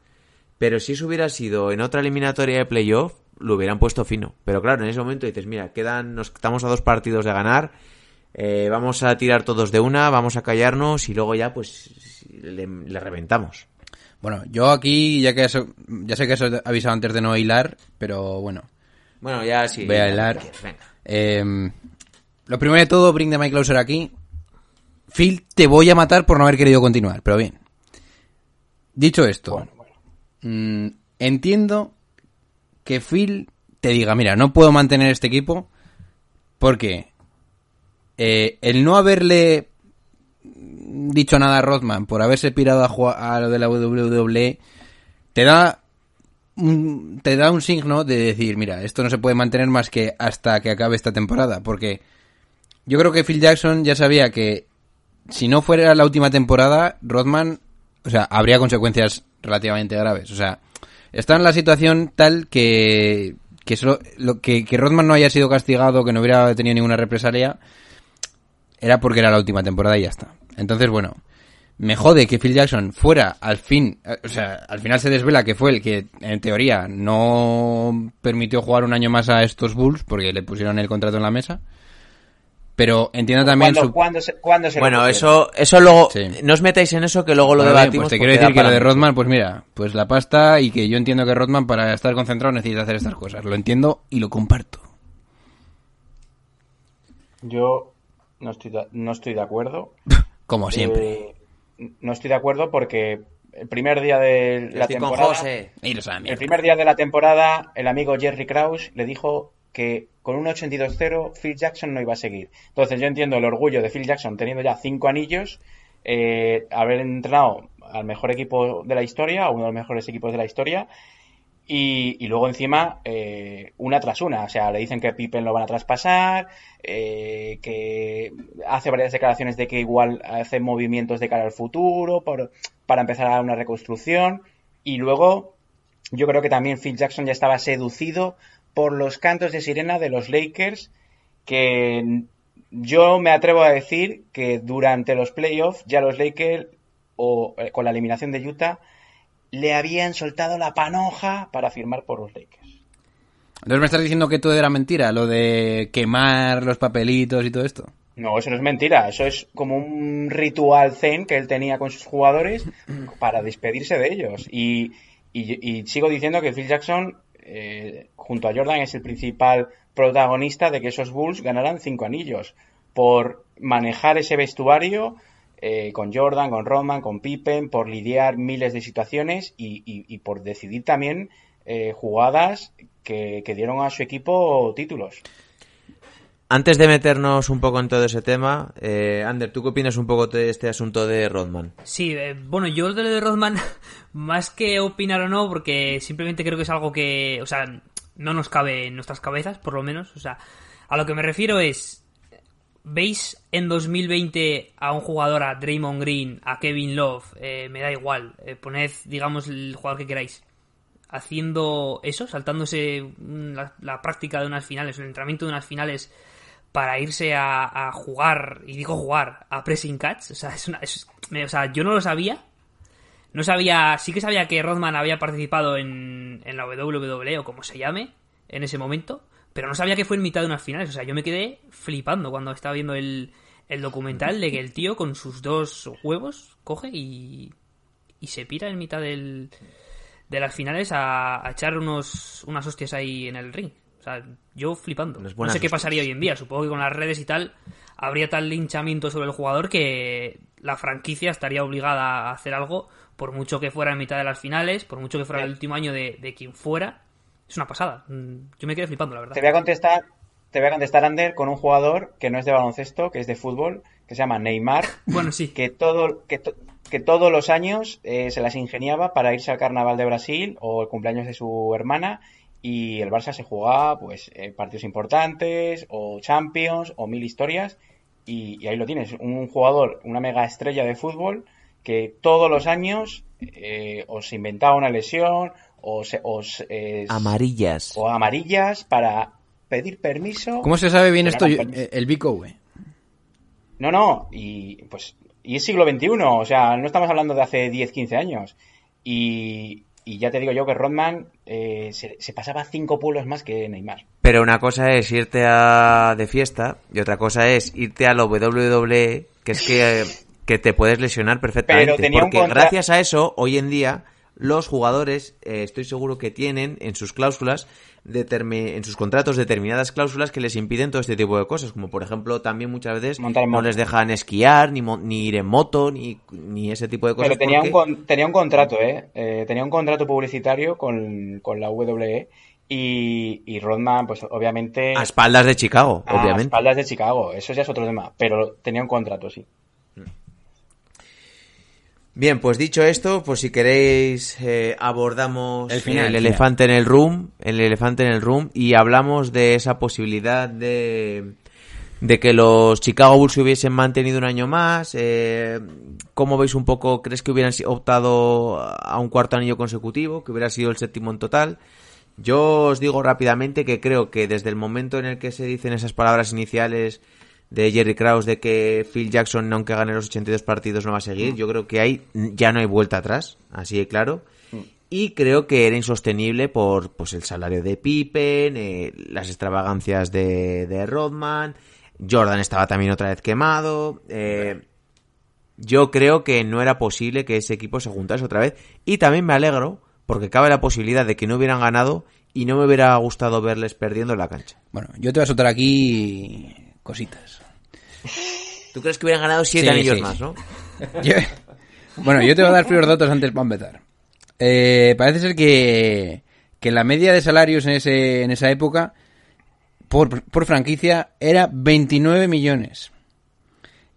Pero si eso hubiera sido en otra eliminatoria de playoff, lo hubieran puesto fino. Pero claro, en ese momento dices, mira, quedan, nos estamos a dos partidos de ganar, eh, vamos a tirar todos de una, vamos a callarnos y luego ya pues le, le reventamos. Bueno, yo aquí, ya que eso, ya sé que eso he avisado antes de no hilar, pero bueno. Bueno, ya sí. Voy a hilar. venga. Eh, lo primero de todo, bring the my closer aquí. Phil, te voy a matar por no haber querido continuar, pero bien. Dicho esto, Bueno, bueno. mm, entiendo que Phil te diga, mira, no puedo mantener este equipo porque eh, el no haberle dicho nada a Rodman por haberse pirado a, lo de la WWE te da un, te da un signo de decir, mira, esto no se puede mantener más que hasta que acabe esta temporada, porque yo creo que Phil Jackson ya sabía que si no fuera la última temporada, Rodman, o sea, habría consecuencias relativamente graves. O sea, está en la situación tal que que, solo, lo, que, que Rodman no haya sido castigado, que no hubiera tenido ninguna represalia, era porque era la última temporada y ya está. Entonces, bueno, me jode que Phil Jackson fuera al fin, eh, o sea, al final se desvela que fue el que, en teoría, no permitió jugar un año más a estos Bulls porque le pusieron el contrato en la mesa. Pero entiendo también ¿Cuándo, su... cuándo se, cuándo se Bueno, eso, eso luego, Sí. no os metáis en eso que luego lo bien, debatimos. pues te quiero decir que lo de. Rodman, pues mira, pues la pasta y que yo entiendo que Rodman para estar concentrado necesita hacer estas cosas. Lo entiendo y lo comparto. Yo no estoy de, no estoy de acuerdo. Como siempre. Eh, no estoy de acuerdo porque el primer día de la estoy con temporada... José. El primer día de la temporada, el amigo Jerry Krause le dijo que con un 82-0 Phil Jackson no iba a seguir. Entonces yo entiendo el orgullo de Phil Jackson teniendo ya cinco anillos, eh, haber entrenado al mejor equipo de la historia, a uno de los mejores equipos de la historia, y, y luego encima eh, una tras una. O sea, le dicen que Pippen lo van a traspasar, eh, que hace varias declaraciones de que igual hace movimientos de cara al futuro por- para empezar a una reconstrucción, y luego yo creo que también Phil Jackson ya estaba seducido por los cantos de sirena de los Lakers, que yo me atrevo a decir que durante los playoffs ya los Lakers, o eh, con la eliminación de Utah, le habían soltado la panoja para firmar por los Lakers. Entonces me estás diciendo que todo era mentira, lo de quemar los papelitos y todo esto. No, eso no es mentira, eso es como un ritual zen que él tenía con sus jugadores para despedirse de ellos. Y, y- y sigo diciendo que Phil Jackson, eh, junto a Jordan, es el principal protagonista de que esos Bulls ganaran cinco anillos por manejar ese vestuario eh, con Jordan, con Rodman, con Pippen, por lidiar miles de situaciones y, y- y por decidir también eh, jugadas que, que dieron a su equipo títulos. Antes de meternos un poco en todo ese tema, eh, Ander, ¿tú qué opinas un poco de este asunto de Rodman? Sí, eh, bueno, yo de lo de Rodman, más que opinar o no, porque simplemente creo que es algo que, o sea, no nos cabe en nuestras cabezas, por lo menos. O sea, a lo que me refiero es, ¿veis en 2020 a un jugador, a Draymond Green, a Kevin Love, eh, me da igual, eh, poned, digamos, el jugador que queráis, haciendo eso, saltándose la, práctica de unas finales, el entrenamiento de unas finales para irse a, jugar, y digo jugar, a pressing catch. O sea, es una, yo no lo sabía. No sabía, sí que sabía que Rodman había participado en, en la WWE o como se llame en ese momento, pero no sabía que fue en mitad de unas finales. O sea, yo me quedé flipando cuando estaba viendo el, el documental de que el tío con sus dos huevos coge y, y se pira en mitad del, de las finales a, a echar unos, unas hostias ahí en el ring. O sea, yo flipando. No sé qué hostias. pasaría hoy en día. Supongo que con las redes y tal habría tal linchamiento sobre el jugador que la franquicia estaría obligada a hacer algo, por mucho que fuera en mitad de las finales, por mucho que fuera el último año de, de quien fuera. Es una pasada. Mm, Yo me quedé flipando, la verdad. Te voy a contestar, te voy a contestar, Ander, con un jugador que no es de baloncesto, que es de fútbol, que se llama Neymar, Bueno, sí. que todo, que, to- que todos los años eh, se las ingeniaba para irse al Carnaval de Brasil o el cumpleaños de su hermana y el Barça se jugaba pues eh, partidos importantes o Champions o mil historias y, y ahí lo tienes, un jugador, una mega estrella de fútbol que todos los años eh, os inventaba una lesión o se- os, eh, Amarillas. o amarillas para pedir permiso. ¿Cómo se sabe bien esto? permiso. eh, el güey. No, no, y pues y es siglo XXI, o sea, no estamos hablando de hace 10, 15 años. Y, y ya te digo yo que Rodman eh, se, se pasaba cinco pueblos más que Neymar. Pero una cosa es irte a de fiesta y otra cosa es irte a la WWE, que es que, eh, que te puedes lesionar perfectamente. Pero tenía un porque contra- gracias a eso, hoy en día, los jugadores, eh, estoy seguro que tienen en sus cláusulas, en sus contratos determinadas cláusulas que les impiden todo este tipo de cosas. Como por ejemplo, también muchas veces no les dejan esquiar, ni, mo- ni ir en moto, ni, ni ese tipo de cosas. Pero tenía un, porque- con- tenía un contrato, ¿eh? Eh, Tenía un contrato publicitario con, con la WWE y, y Rodman, pues obviamente... A espaldas de Chicago, a obviamente. espaldas de Chicago, eso ya es otro tema, pero tenía un contrato, sí. Bien, pues dicho esto, pues si queréis eh, abordamos El final, el el elefante en el room, el elefante en el room y hablamos de esa posibilidad de de que los Chicago Bulls se hubiesen mantenido un año más. Eh, ¿Cómo veis un poco? ¿Crees que hubieran optado a un cuarto anillo consecutivo? Que hubiera sido el séptimo en total. Yo os digo rápidamente que creo que desde el momento en el que se dicen esas palabras iniciales de Jerry Krause de que Phil Jackson, aunque gane los 82 partidos, no va a seguir, yo creo que ahí ya no hay vuelta atrás, así de claro. Y creo que era insostenible por pues el salario de Pippen, eh, las extravagancias de, de Rodman, Jordan estaba también otra vez quemado. eh, yo creo que no era posible que ese equipo se juntase otra vez. Y también me alegro porque cabe la posibilidad de que no hubieran ganado y no me hubiera gustado verles perdiendo en la cancha. Bueno, yo te voy a soltar aquí cositas. ¿Tú crees que hubieran ganado siete Sí, anillos sí, más, no? Yo- bueno, yo te voy a dar fríos datos antes para empezar. Eh, parece ser que, que la media de salarios en, ese, en esa época por, por franquicia era 29 millones.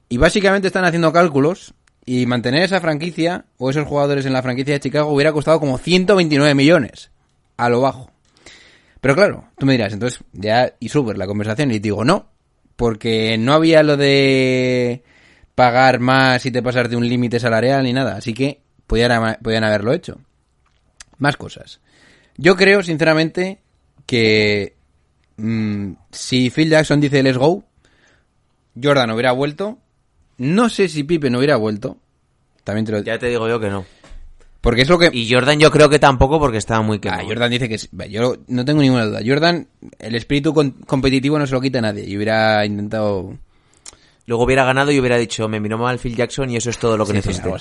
Y básicamente están haciendo cálculos y mantener esa franquicia o esos jugadores en la franquicia de Chicago hubiera costado como 129 millones a lo bajo. Pero claro, tú me dirás, entonces ya y super la conversación y digo, no, porque no había lo de pagar más y te pasar de un límite salarial ni nada, así que podían, podían haberlo hecho. Más cosas. Yo creo, sinceramente, que mm, si Phil Jackson dice let's go, Jordan hubiera vuelto. No sé si Pippen hubiera vuelto. También te lo Ya te digo yo que no. Porque es lo que... Y Jordan yo creo que tampoco porque estaba muy Ah, quemado. Jordan dice que sí. Yo no tengo ninguna duda. Jordan, el espíritu con- competitivo no se lo quita a nadie. Y hubiera intentado... Luego hubiera ganado y hubiera dicho, me miró mal Phil Jackson y eso es todo lo que Sí, necesito.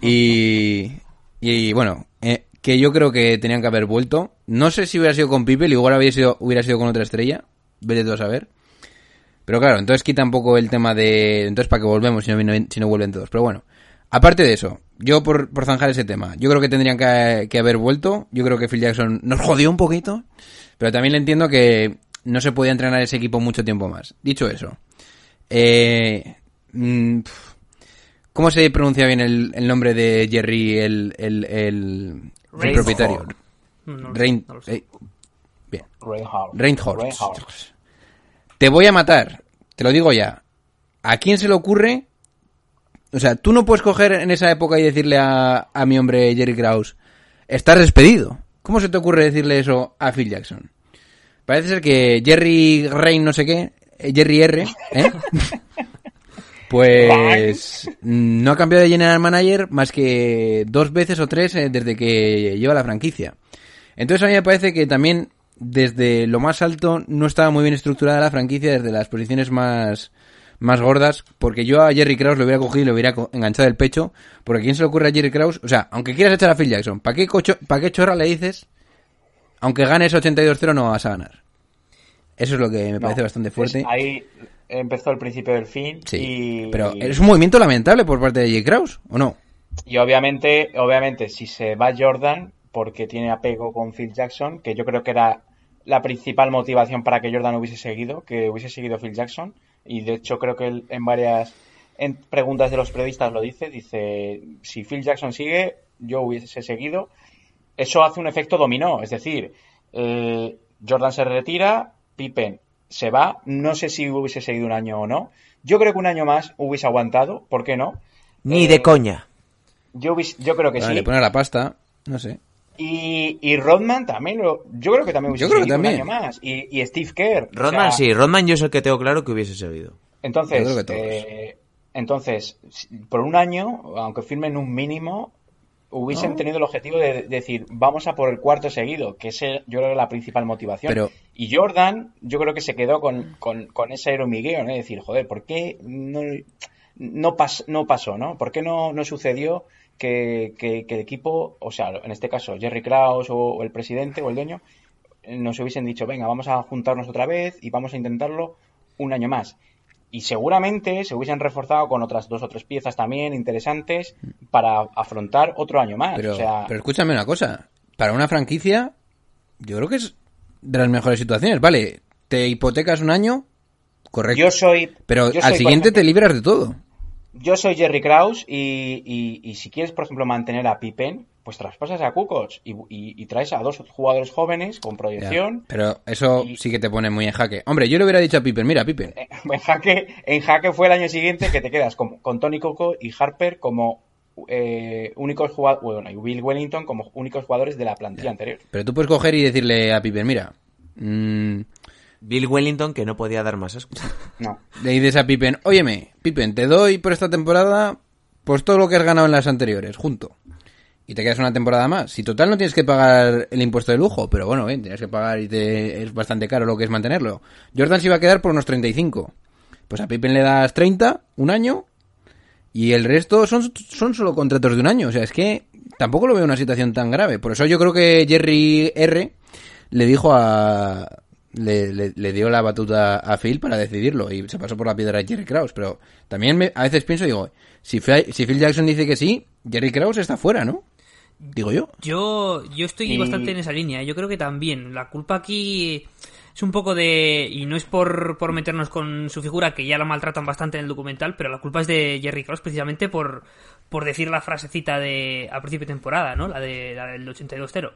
Y, y bueno, eh, que yo creo que tenían que haber vuelto. No sé si hubiera sido con Pippen, igual hubiera sido, hubiera sido con otra estrella. Vete tú a saber. Pero claro, entonces quita un poco el tema de... Entonces, ¿para qué volvemos si no, si no vuelven todos? Pero bueno, aparte de eso, yo por, por zanjar ese tema, yo creo que tendrían que, que haber vuelto. Yo creo que Phil Jackson nos jodió un poquito. Pero también le entiendo que no se podía entrenar ese equipo mucho tiempo más. Dicho eso, eh, mm, ¿cómo se pronuncia bien el, el nombre de Jerry, el, el, el, propietario? No, sé. eh, bien. Reinhardt. Te voy a matar, te lo digo ya. ¿A quién se le ocurre? O sea, tú no puedes coger en esa época y decirle a, a mi hombre Jerry Krause, estás despedido. ¿Cómo se te ocurre decirle eso a Phil Jackson? Parece ser que Jerry Rain no sé qué, eh, Jerry R, ¿eh? pues no ha cambiado de general manager más que dos veces o tres eh, desde que lleva la franquicia. Entonces a mí me parece que también desde lo más alto no estaba muy bien estructurada la franquicia desde las posiciones más más gordas, porque yo a Jerry Krause lo hubiera cogido y le hubiera enganchado el pecho, porque ¿a quién se le ocurre a Jerry Krause? O sea, aunque quieras echar a Phil Jackson, ¿para qué, cocho, ¿para qué chorra le dices? Aunque ganes 82-0 no vas a ganar. Eso es lo que me parece No, bastante fuerte. ahí empezó el principio del fin. Sí, y, pero es un movimiento lamentable por parte de Jerry Krause, ¿o no? y obviamente, obviamente, si se va Jordan, porque tiene apego con Phil Jackson, que yo creo que era la principal motivación para que Jordan hubiese seguido, que hubiese seguido Phil Jackson. Y de hecho creo que él en varias en preguntas de los periodistas lo dice, dice, si Phil Jackson sigue, yo hubiese seguido. Eso hace un efecto dominó, es decir, eh, Jordan se retira, Pippen se va, no sé si hubiese seguido un año o no. Yo creo que un año más hubiese aguantado, ¿por qué no? Ni Eh, de coña. Yo, hubiese- yo creo que Vale, sí. Le pone la pasta, no sé. Y, y Rodman también, lo- yo creo que también hubiese Yo creo que seguido también. un año más. Y, y Steve Kerr. o Rodman sea, sí, Rodman yo es el que tengo claro que hubiese seguido. Entonces, eh, entonces, por un año, aunque firmen un mínimo, hubiesen No. tenido el objetivo de decir, vamos a por el cuarto seguido, que ese yo creo que es la principal motivación. Pero- Y Jordan, yo creo que se quedó con, con, con ese aeromigueo, ¿no? De decir, joder, ¿por qué no, no, pas- no pasó, ¿no? ¿Por qué no, no sucedió que, que- que el equipo, o sea, en este caso, Jerry Krause o, o el presidente o el dueño, nos hubiesen dicho, venga, vamos a juntarnos otra vez y vamos a intentarlo un año más. Y seguramente se hubiesen reforzado con otras dos o tres piezas también interesantes para afrontar otro año más. Pero, o sea, pero escúchame una cosa. Para una franquicia, yo creo que es de las mejores situaciones. Vale, te hipotecas un año, correcto. yo soy. pero yo al soy, siguiente ejemplo, te libras de todo. Yo soy Jerry Krause y, y- y si quieres, por ejemplo, mantener a Pippen, pues traspasas a Kukoc y, traes a dos jugadores jóvenes con Ya, proyección. pero eso sí que te pone muy en jaque. Hombre, yo le hubiera dicho a Pippen, mira, Pippen, Eh, En jaque, en jaque fue el año siguiente que te quedas con, con Tony Coco y Harper como eh, únicos jugadores, bueno, y Bill Wellington como únicos jugadores de la plantilla anterior. pero tú puedes coger y decirle a Pippen, mira, mm, Bill Wellington que no podía dar más asco. No. le dices a Pippen, óyeme, Pippen, te doy por esta temporada pues todo lo que has ganado en las anteriores, junto. Y te quedas una temporada más. Si total no tienes que pagar el impuesto de lujo, pero bueno, bien, tienes que pagar y es bastante caro lo que es mantenerlo. Jordan se iba a quedar por unos 35. Pues a Pippen le das 30, un año, y el resto son, son solo contratos de un año. O sea, es que tampoco lo veo una situación tan grave. Por eso yo creo que Jerry R le dijo a... Le, le- le dio la batuta a Phil para decidirlo y se pasó por la piedra a Jerry Krause. Pero también me- a veces pienso, digo, si, Phil- si Phil Jackson dice que sí, Jerry Krause está fuera, ¿no? Digo yo. Yo, yo estoy Y- bastante en esa línea. Yo creo que también. La culpa aquí es un poco de. Y no es por, por meternos con su figura, que ya la maltratan bastante en el documental, pero la culpa es de Jerry Cross precisamente por, por decir la frasecita de a principio de temporada, ¿no? La, de, la del 82-0.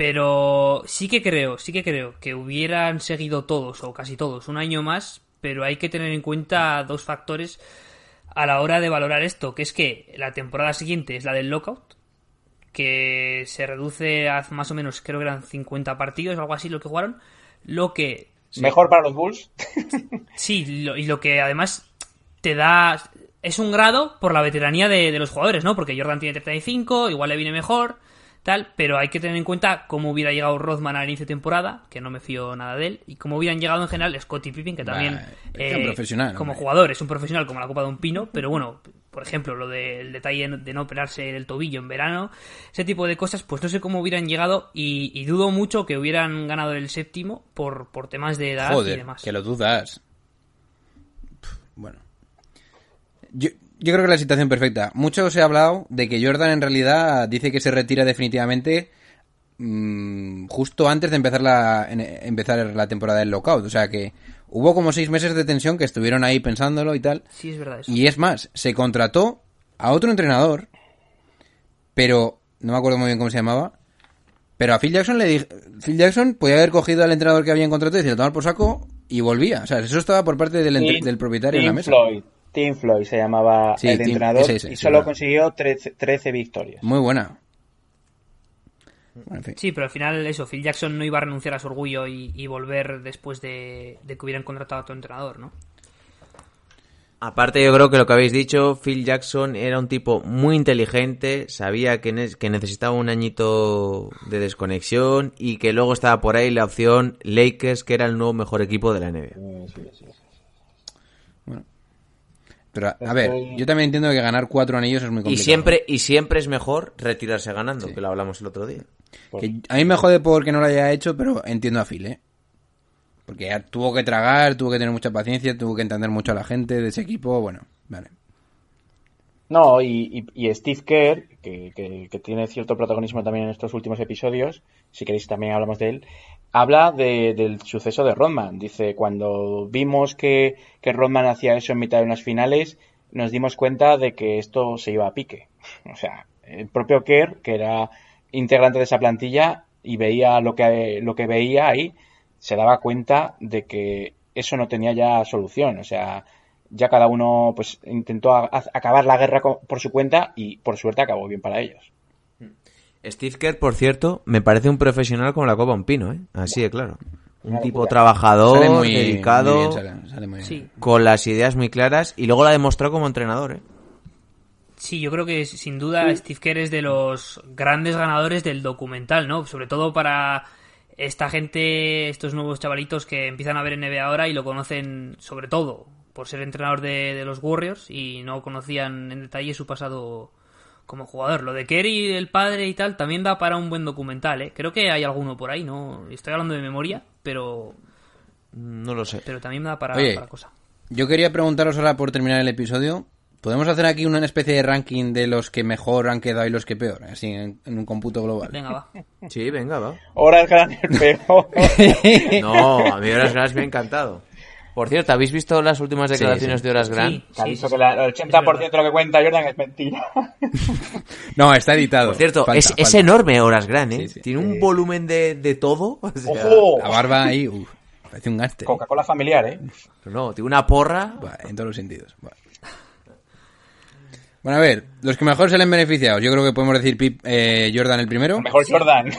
Pero sí que creo, sí que creo que hubieran seguido todos, o casi todos, un año más, pero hay que tener en cuenta dos factores a la hora de valorar esto, que es que la temporada siguiente es la del lockout, que se reduce a más o menos, creo que eran 50 partidos o algo así lo que jugaron, lo que... Mejor para los Bulls. Sí, lo- y lo que además te da... Es un grado por la veteranía de, de los jugadores, ¿no? Porque Jordan tiene 35, igual le viene mejor, tal, pero hay que tener en cuenta cómo hubiera llegado Rodman al inicio de temporada, que no me fío nada de él, y cómo hubieran llegado en general Scottie Pippen, que también... Bah, es un profesional, Como hombre. jugador es un profesional como la copa de un pino, pero bueno, por ejemplo, lo del detalle de no operarse el tobillo en verano, ese tipo de cosas, pues no sé cómo hubieran llegado y, y dudo mucho que hubieran ganado el séptimo por, por temas de edad y demás. que lo dudas. Bueno. Yo, yo creo que la situación perfecta. Mucho se ha hablado de que Jordan en realidad dice que se retira definitivamente mm, justo antes de empezar la, en- empezar la temporada del lockout. O sea que hubo como seis meses de tensión que estuvieron ahí pensándolo y tal. Sí, es verdad eso. Y es más, se contrató a otro entrenador, pero no me acuerdo muy bien cómo se llamaba. Pero a Phil Jackson le dije, Phil Jackson podía haber cogido al entrenador que había contratado y decirle tomar por saco y volvía. O sea, eso estaba por parte del, entre- Tim- del propietario en la Tim mesa. Floyd. Tim Floyd se llamaba Sí, el entrenador ese, ese, y sí, solo consiguió 13, 13 victorias. Muy buena. Bueno, en fin. Sí, pero al final eso, Phil Jackson no iba a renunciar a su orgullo y, y volver después de, de que hubieran contratado a otro entrenador, ¿no? Aparte, yo creo que lo que habéis dicho, Phil Jackson era un tipo muy inteligente, sabía que, ne- que necesitaba un añito de desconexión y que luego estaba por ahí la opción Lakers, que era el nuevo mejor equipo de la NBA. Pero a, a ver, yo también entiendo que ganar cuatro anillos es muy Y complicado. siempre, y siempre es mejor retirarse ganando, que lo hablamos el otro día. Que a mí me jode porque no lo haya hecho, pero entiendo a Phil, ¿eh? Porque ya tuvo que tragar, tuvo que tener mucha paciencia, tuvo que entender mucho a la gente de ese equipo, bueno, vale. No, y, y- y Steve Kerr, que, que- que tiene cierto protagonismo también en estos últimos episodios, si queréis también hablamos de él, habla de- del suceso de Rodman. Dice, cuando vimos que, que Rodman hacía eso en mitad de unas finales, nos dimos cuenta de que esto se iba a pique. O sea, el propio Kerr, que era integrante de esa plantilla y veía lo que, lo que veía ahí, se daba cuenta de que eso no tenía ya solución. O sea, ya cada uno pues intentó acabar la guerra por su cuenta y por suerte acabó bien para ellos. Steve Kerr, por cierto, me parece un profesional como la copa un pino, ¿eh? Así de claro. Un Una tipo locura. trabajador, Sale muy, dedicado, muy bien, sale, sale muy bien. Sí, con las ideas muy claras y luego la demostró como entrenador, ¿eh? Sí, yo creo que sin duda Steve Kerr es de los grandes ganadores del documental, ¿no? Sobre todo para esta gente, estos nuevos chavalitos que empiezan a ver NBA ahora y lo conocen sobre todo por ser entrenador de, de los Warriors y no conocían en detalle su pasado como jugador. Lo de Kerry, el padre y tal, también da para un buen documental, ¿eh? Creo que hay alguno por ahí, ¿no? Estoy hablando de memoria, pero, No lo sé. pero también da para, Oye. para cosa. Yo quería preguntaros ahora por terminar el episodio. ¿Podemos hacer aquí una especie de ranking de los que mejor han quedado y los que peor? Así en, en un cómputo global. Venga, va. Sí, venga, va. Horas gran el peor. No, a mí Horas Grant me ha encantado. Por cierto, ¿habéis visto las últimas declaraciones sí. de Horas Grant? Sí, sí, dicho sí, que la- sí. el 80% de lo que cuenta Jordan es mentira. No, está editado. Por cierto, Falta, es, es enorme Horas Grant, ¿eh? Sí, sí. Tiene un volumen de, de todo. o sea, ¡Ojo! La barba ahí, uf, parece un gaste. Coca-Cola familiar, ¿eh? No, tiene una porra. En todos los sentidos. Bueno, a ver, los que mejor salen beneficiados. Yo creo que podemos decir Pip, eh, Jordan el primero. Mejor Jordan.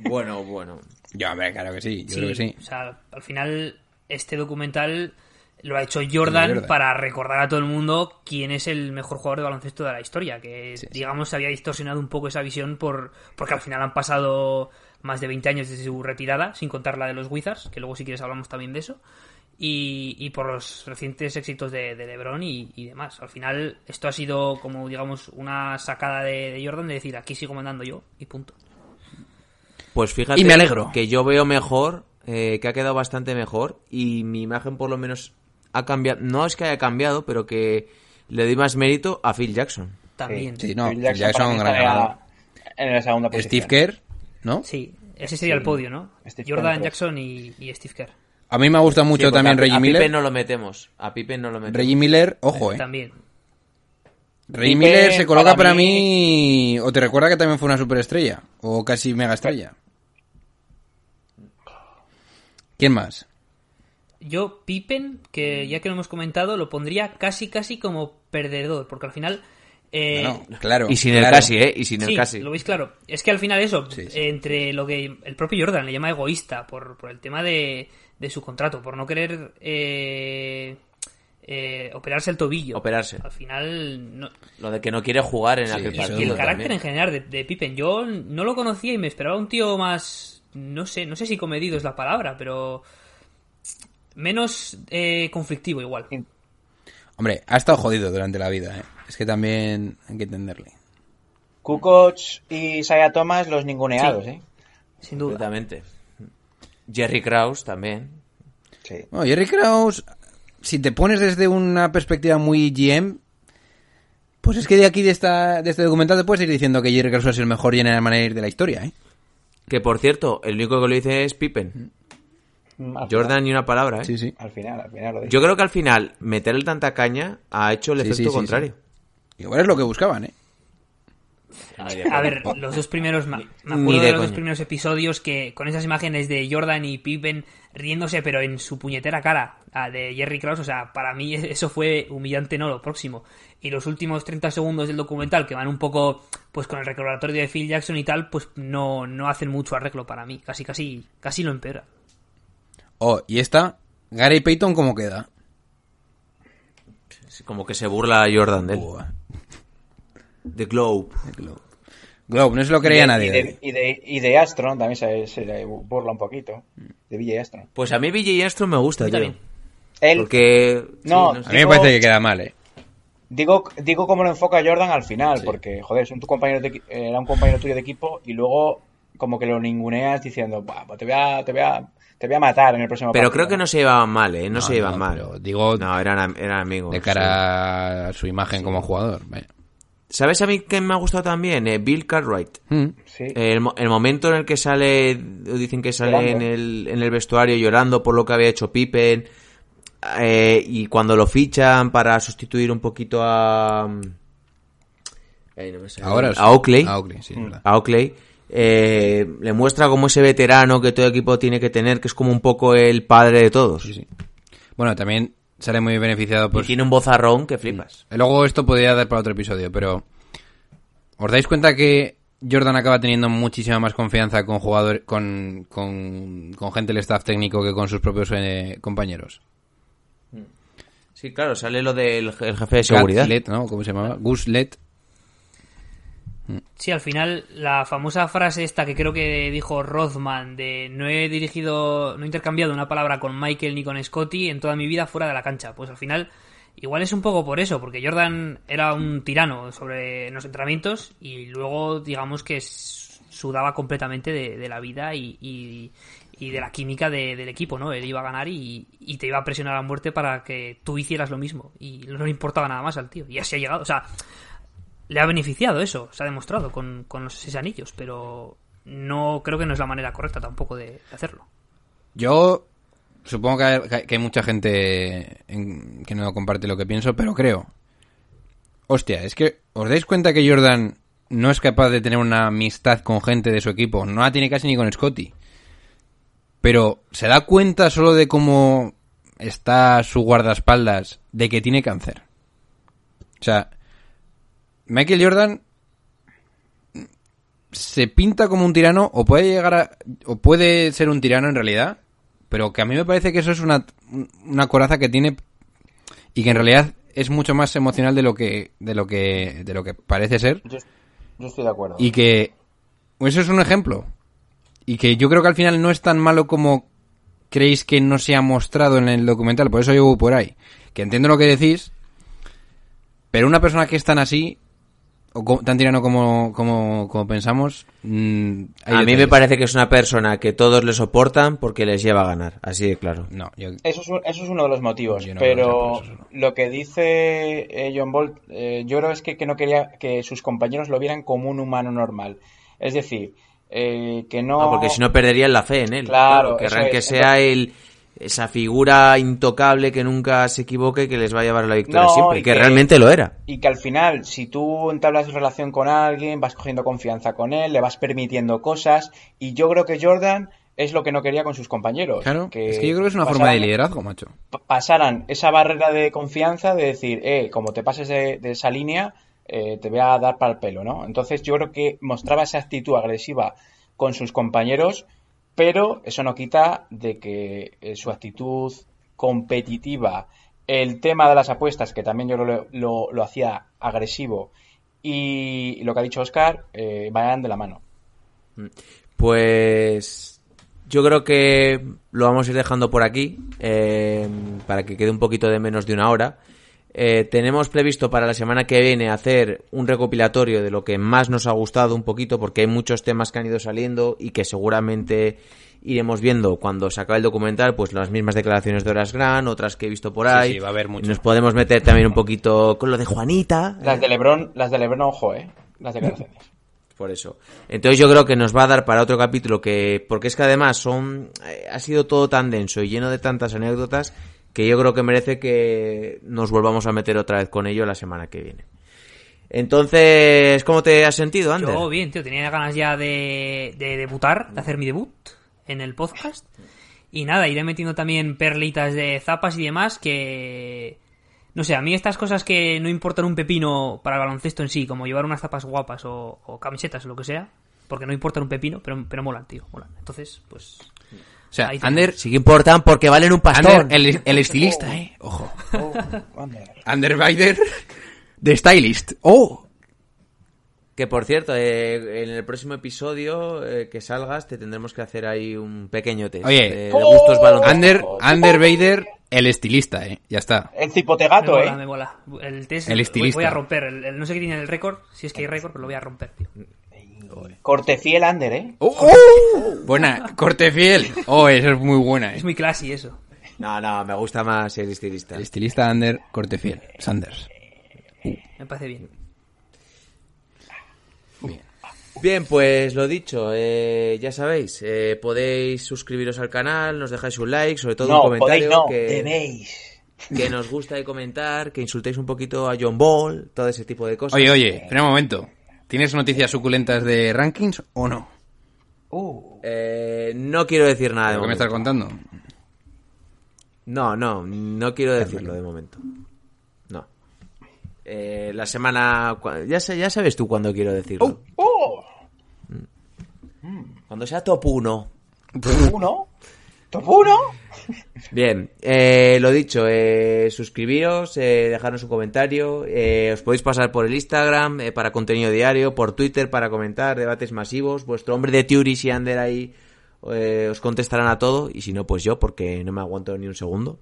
Bueno, bueno. Yo, hombre, claro que sí, yo Sí, creo que sí. O sea, al final este documental lo ha hecho Jordan, Jordan. para recordar a todo el mundo quién es el mejor jugador de baloncesto de la historia, que Sí, digamos se había distorsionado un poco esa visión por porque al final han pasado más de 20 años desde su retirada, sin contar la de los Wizards, que luego si quieres hablamos también de eso. Y, y por los recientes éxitos de, de LeBron y, y demás. Al final, esto ha sido como, digamos, una sacada de, de Jordan de decir aquí sigo mandando yo y punto. Pues fíjate Y me alegro. que yo veo mejor, eh, que ha quedado bastante mejor y mi imagen por lo menos ha cambiado. No es que haya cambiado, pero que le doy más mérito a Phil Jackson. También. Sí, no, Phil Jackson, gran ganador. En la segunda posición. Steve Kerr, ¿no? Sí, ese sería el podio, ¿no? Steve Jordan Kerr. Jackson y, y Steve Kerr. A mí me gusta mucho Sí, porque también a- Reggie a Miller. Pippen no lo metemos. A Pippen no lo metemos. Reggie Miller, ojo, eh. También. Reggie Pippen, Miller se coloca para, para mí... O te recuerda que también fue una superestrella. O casi mega estrella. ¿Quién más? Yo, Pippen, que ya que lo hemos comentado, lo pondría casi, casi como perdedor, porque al final... eh, No, claro. Y sin el claro. casi, ¿eh? Y sin el sí, casi. lo veis claro. Es que al final eso, Sí, sí. entre lo que el propio Jordan le llama egoísta por, por el tema de, de su contrato, por no querer eh, eh, operarse el tobillo. Operarse. Al final, no, Lo de que no quiere jugar en Sí, aquel eso y partido. el carácter también. en general de, de Pippen, yo no lo conocía y me esperaba un tío más, no sé, no sé si comedido es la palabra, pero menos eh, conflictivo igual. Hombre, ha estado jodido durante la vida, eh. Es que también hay que entenderle. Kukoc y Saya Thomas los ninguneados, Sí. ¿eh? Sin duda. Jerry Krause también. Sí. Bueno, Jerry Krause, si te pones desde una perspectiva muy GM, pues es que de aquí, de, esta, de este documental, te puedes ir diciendo que Jerry Krause es el mejor general manager de la historia, ¿eh? Que por cierto, el único que lo dice es Pippen. Mm, al Jordan final- ni una palabra, ¿eh? Sí, sí. Al final, al final lo dice. Yo creo que al final, meterle tanta caña ha hecho el Sí, efecto sí, sí, contrario. Igual es lo que buscaban, ¿eh? A ver, los dos primeros, me acuerdo de los dos primeros episodios que con esas imágenes de Jordan y Pippen riéndose, pero en su puñetera cara, a de Jerry Krause, o sea, para mí eso fue humillante, no lo próximo. Y los últimos 30 segundos del documental, que van un poco pues con el recordatorio de Phil Jackson y tal, pues no, no hacen mucho arreglo para mí, casi, casi, casi lo empeora. Oh, y esta, Gary Payton, ¿cómo queda? Como que se burla a Jordan de él. The Globe. Globe. Globe, no se lo creía y de, nadie. Y de, y de, y de Astron también se, se le burla un poquito. De Villa Astron. Pues a mí BJ Armstrong me gusta, tío. también. Él, Porque... sí, No. A mí me parece que queda mal, ¿eh? Digo, digo cómo lo enfoca Jordan al final, Sí. porque, joder, son tu compañero de equi- era un compañero tuyo de equipo y luego como que lo ninguneas diciendo, "Buah, pues te voy a, te voy a, te voy a matar en el próximo Pero partido". creo que no se llevaban mal, ¿eh? No, No, se llevan no, mal. digo- No, eran, am- eran amigos. De sí. cara a su imagen como jugador. vaya. ¿Sabes a mí quién me ha gustado también? Eh, Bill Cartwright. Mm. Sí. El, mo- el momento en el que sale, dicen que sale Llorando. en el, en el vestuario llorando por lo que había hecho Pippen. eh, y cuando lo fichan para sustituir un poquito a... Ay, no me sale. Ahora a Oakley. A Oakley, sí, a Oakley, eh, le muestra como ese veterano que todo equipo tiene que tener, que es como un poco el padre de todos. Sí, sí. Bueno, también sale muy beneficiado Y pues tiene un bozarrón que flipas. Luego esto podría dar para otro episodio, pero ¿os dais cuenta que Jordan acaba teniendo muchísima más confianza con jugadores, con, con, con gente del staff técnico que con sus propios eh, compañeros? Sí, claro, sale lo del el jefe de seguridad. Let, ¿no? ¿Cómo se llamaba? Gus. Sí, al final la famosa frase esta que creo que dijo Rothman de no he dirigido, no he intercambiado una palabra con Michael ni con Scotty en toda mi vida fuera de la cancha. Pues al final igual es un poco por eso, porque Jordan era un tirano sobre los entrenamientos y luego digamos que sudaba completamente de, la vida y, de la química de- del equipo, ¿no? Él iba a ganar y, y te iba a presionar a muerte para que tú hicieras lo mismo y no le importaba nada más al tío. Y así ha llegado, o sea, le ha beneficiado eso, se ha demostrado con, con los seis anillos, pero no creo que no es la manera correcta tampoco de, hacerlo. Yo supongo que hay, mucha gente en- que no comparte lo que pienso, pero creo. Hostia, es que ¿os dais cuenta que Jordan no es capaz de tener una amistad con gente de su equipo? No la tiene casi ni con Scotty. Pero se da cuenta solo de cómo está su guardaespaldas de que tiene cáncer. O sea, Michael Jordan se pinta como un tirano o puede llegar a o puede ser un tirano en realidad, pero que a mí me parece que eso es una una coraza que tiene y que en realidad es mucho más emocional de lo que de lo que de lo que parece ser. Yo, yo estoy de acuerdo. y que eso es un ejemplo. Y que yo creo que al final no es tan malo como creéis que no se ha mostrado en el documental, por eso yo voy por ahí, que entiendo lo que decís, pero una persona que es tan así tan tirano como, como, como pensamos, mm, A mí me parece que es una persona que todos le soportan porque les lleva a ganar, así de claro. No, yo, Eso es, un- eso es uno de los motivos, no pero por eso, no. lo que dice eh, John Bolt, eh, yo creo es que, que no quería que sus compañeros lo vieran como un humano normal. Es decir, eh, que no... No, porque si no perderían la fe en él. Claro, querrán que es. sea el esa figura intocable que nunca se equivoque y que les va a llevar a la victoria No, siempre, y que, que- realmente lo era. Y que al final, si tú entablas relación con alguien, vas cogiendo confianza con él, le vas permitiendo cosas, y yo creo que Jordan es lo que no quería con sus compañeros. claro, es que yo creo que es una forma de liderazgo, macho. pa- pasaran esa barrera de confianza de decir, eh, como te pases de, de esa línea, eh, te voy a dar para el pelo, ¿no? Entonces yo creo que mostraba esa actitud agresiva con sus compañeros, pero eso no quita de que eh, su actitud competitiva, el tema de las apuestas, que también yo lo, lo- hacía agresivo, y lo que ha dicho Oscar, eh, vayan de la mano. Pues yo creo que lo vamos a ir dejando por aquí eh, para que quede un poquito de menos de una hora. Eh, tenemos previsto para la semana que viene hacer un recopilatorio de lo que más nos ha gustado un poquito porque hay muchos temas que han ido saliendo y que seguramente iremos viendo cuando se acabe el documental, pues las mismas declaraciones de Horas Gran, otras que he visto por ahí. sí, va a haber mucho. Nos podemos meter también un poquito con lo de Juanita. Las de Lebron, las de Lebron, ojo, eh, las declaraciones. Por eso. Entonces yo creo que nos va a dar para otro capítulo que, porque es que además son, eh, ha sido todo tan denso y lleno de tantas anécdotas que yo creo que merece que nos volvamos a meter otra vez con ello la semana que viene. Entonces, ¿cómo te has sentido, Ander? Yo bien, tío, tenía ganas ya de, de debutar, de hacer mi debut en el podcast. Y nada, iré metiendo también perlitas de zapas y demás que... No sé, a mí estas cosas que no importan un pepino para el baloncesto en sí, como llevar unas zapas guapas o, o camisetas o lo que sea, porque no importan un pepino, pero, pero molan, tío, molan. Entonces, pues... O sea, Ander, Sí que importan porque valen un pastón. Ander, el, el estilista, eh. Ojo. Ander Bider de Stylist. ¡Oh! Que por cierto, eh, en el próximo episodio eh, que salgas te tendremos que hacer ahí un pequeño test Oye. de, de gustos baloncesto. Ander, Ander Vader, el estilista, eh. Ya está. El Me cipotegato, mola, eh. me mola. El test... El voy- estilista. Voy a romper. El, el- no sé qué tiene el récord, si es que hay récord, pero lo voy a romper, tío. Cortefiel Ander, eh. ¡Oh! oh! Buena, corte fiel. Oh, eso es muy buena, eh. Es muy classy eso. No, no, me gusta más el estilista. El estilista Ander, corte fiel. Sanders. Me parece bien. Bien, pues lo dicho, eh, ya sabéis, eh, podéis suscribiros al canal, nos dejáis un like, sobre todo un comentario podéis no, que... debéis. que nos gusta de comentar, que insultéis un poquito a John Ball, todo ese tipo de cosas. Oye, oye, espera un momento. ¿Tienes noticias suculentas de rankings o no? Uh, Eh, no quiero decir nada de ¿Qué me momento. estás contando? No, no, no quiero decirlo de momento. No. Eh, la semana... Ya, sé- ya sabes tú cuándo quiero decirlo. oh, Cuando sea top 1. top uno, top uno. Bien, eh, lo dicho, eh, suscribiros, eh, dejarnos un comentario, eh, os podéis pasar por el Instagram eh, para contenido diario, por Twitter para comentar, debates masivos, vuestro hombre de Turis y Ander ahí eh, os contestarán a todo, y si no, pues yo, porque no me aguanto ni un segundo.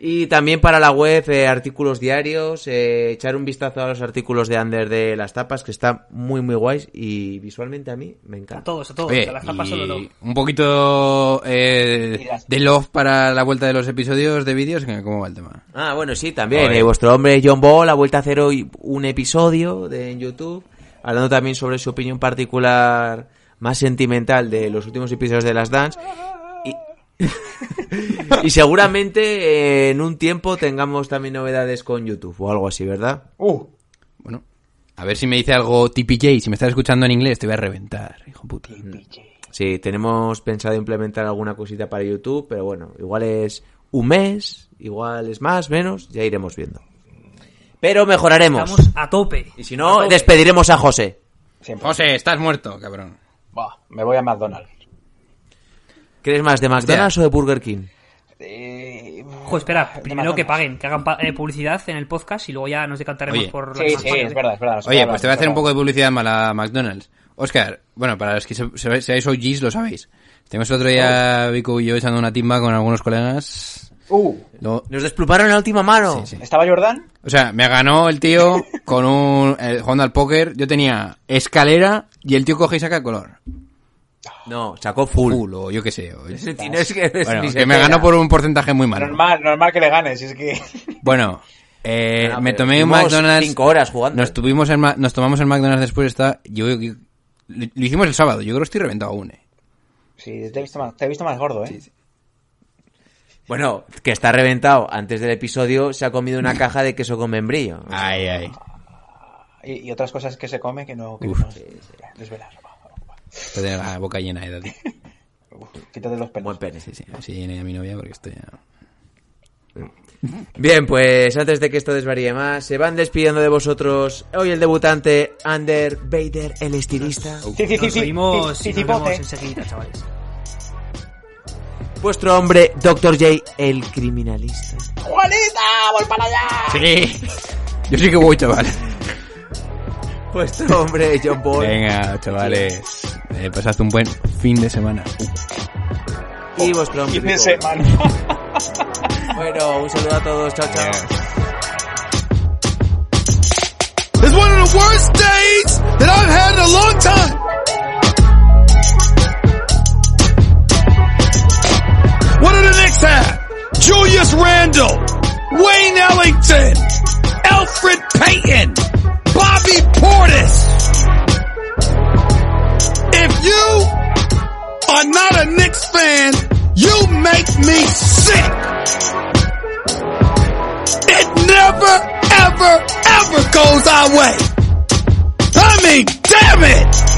Y también para la web, eh, artículos diarios, eh, echar un vistazo a los artículos de Ander de las tapas, que están muy, muy guays, y visualmente a mí me A encanta. todos, a todos. Oye, a las tapas solo no. un poquito eh, de love para la vuelta de los episodios de vídeos. ¿Cómo va el tema? Ah, bueno, sí, también. Eh, vuestro hombre John Ball ha vuelto a hacer hoy un episodio de, en YouTube, hablando también sobre su opinión particular más sentimental de los últimos episodios de Las Dance. Y, seguramente eh, en un tiempo tengamos también novedades con YouTube o algo así, ¿verdad? Uh, Bueno, a ver si me dice algo TPJ. Si me estás escuchando en inglés, te voy a reventar, hijo puta. Sí, tenemos pensado implementar alguna cosita para YouTube, pero bueno, igual es un mes, igual es más, menos, ya iremos viendo. Pero mejoraremos. Estamos a tope. Y si no, despediremos a José. siempre. José, estás muerto, cabrón. Buah, me voy a McDonald's. ¿Quieres más de McDonald's o de Burger King? Eh, Ojo, espera, primero que paguen, que hagan pa- eh, publicidad en el podcast y luego ya nos decantaremos Oye. por Sí, las sí, es verdad, es verdad. Oye, pues te voy a hacer un poco de publicidad mala a McDonald's. Oscar, bueno, para los que se- se- seáis OGs lo sabéis. Tenemos el otro día Vico y yo echando una timba con algunos colegas. Uh, Nos desplumaron en la última mano. Sí, sí. ¿estaba Jordan? O sea, me ganó el tío con un... eh, jugando al póker. Yo tenía escalera y el tío coge y saca color. No, sacó full. Full o yo qué sé. o- Ese tío es que, es Bueno, ni que se me ganó por un porcentaje muy malo. Normal, normal que le ganes, es que... Bueno, eh, me tomé un McDonald's... cinco horas jugando. Nos, tuvimos el Ma- nos tomamos el McDonald's después. Está, yo, yo- lo hicimos el sábado. Yo creo que estoy reventado aún. eh. Sí, te he visto más, te he visto más gordo, ¿eh? Bueno, que está reventado. Antes del episodio se ha comido una caja de queso con membrillo. Ay, ay. Y, y otras cosas que se come que no... Que desvelar. De la boca llena de tío. Uf, Quítate los pelos. Buen pene. Sí, sí. Así llené a mi novia porque estoy ya... Bien, pues antes de que esto desvaríe más, se van despidiendo de vosotros hoy el debutante Ander Bader, el estilista. Sí, sí, sí, Nos sí, oímos sí, y sí, nos vemos enseguida, chavales. Vuestro hombre Dr. J, el criminalista. ¡Juanita! ¡Voy para allá! Sí. Yo sí que voy, chaval. Vuestro hombre John Paul. Venga, chavales. Eh, pasaste un buen fin de semana. Y vuestro Fin de semana. Bueno, un saludo a todos. Chao, chao. It's one of the worst days that I've had in a long time. What do the Knicks have? Julius Randle, Wayne Ellington, Alfred Payton, Bobby Portis. If you are not a Knicks fan, you make me sick. It never, ever, ever goes our way. I mean, damn it!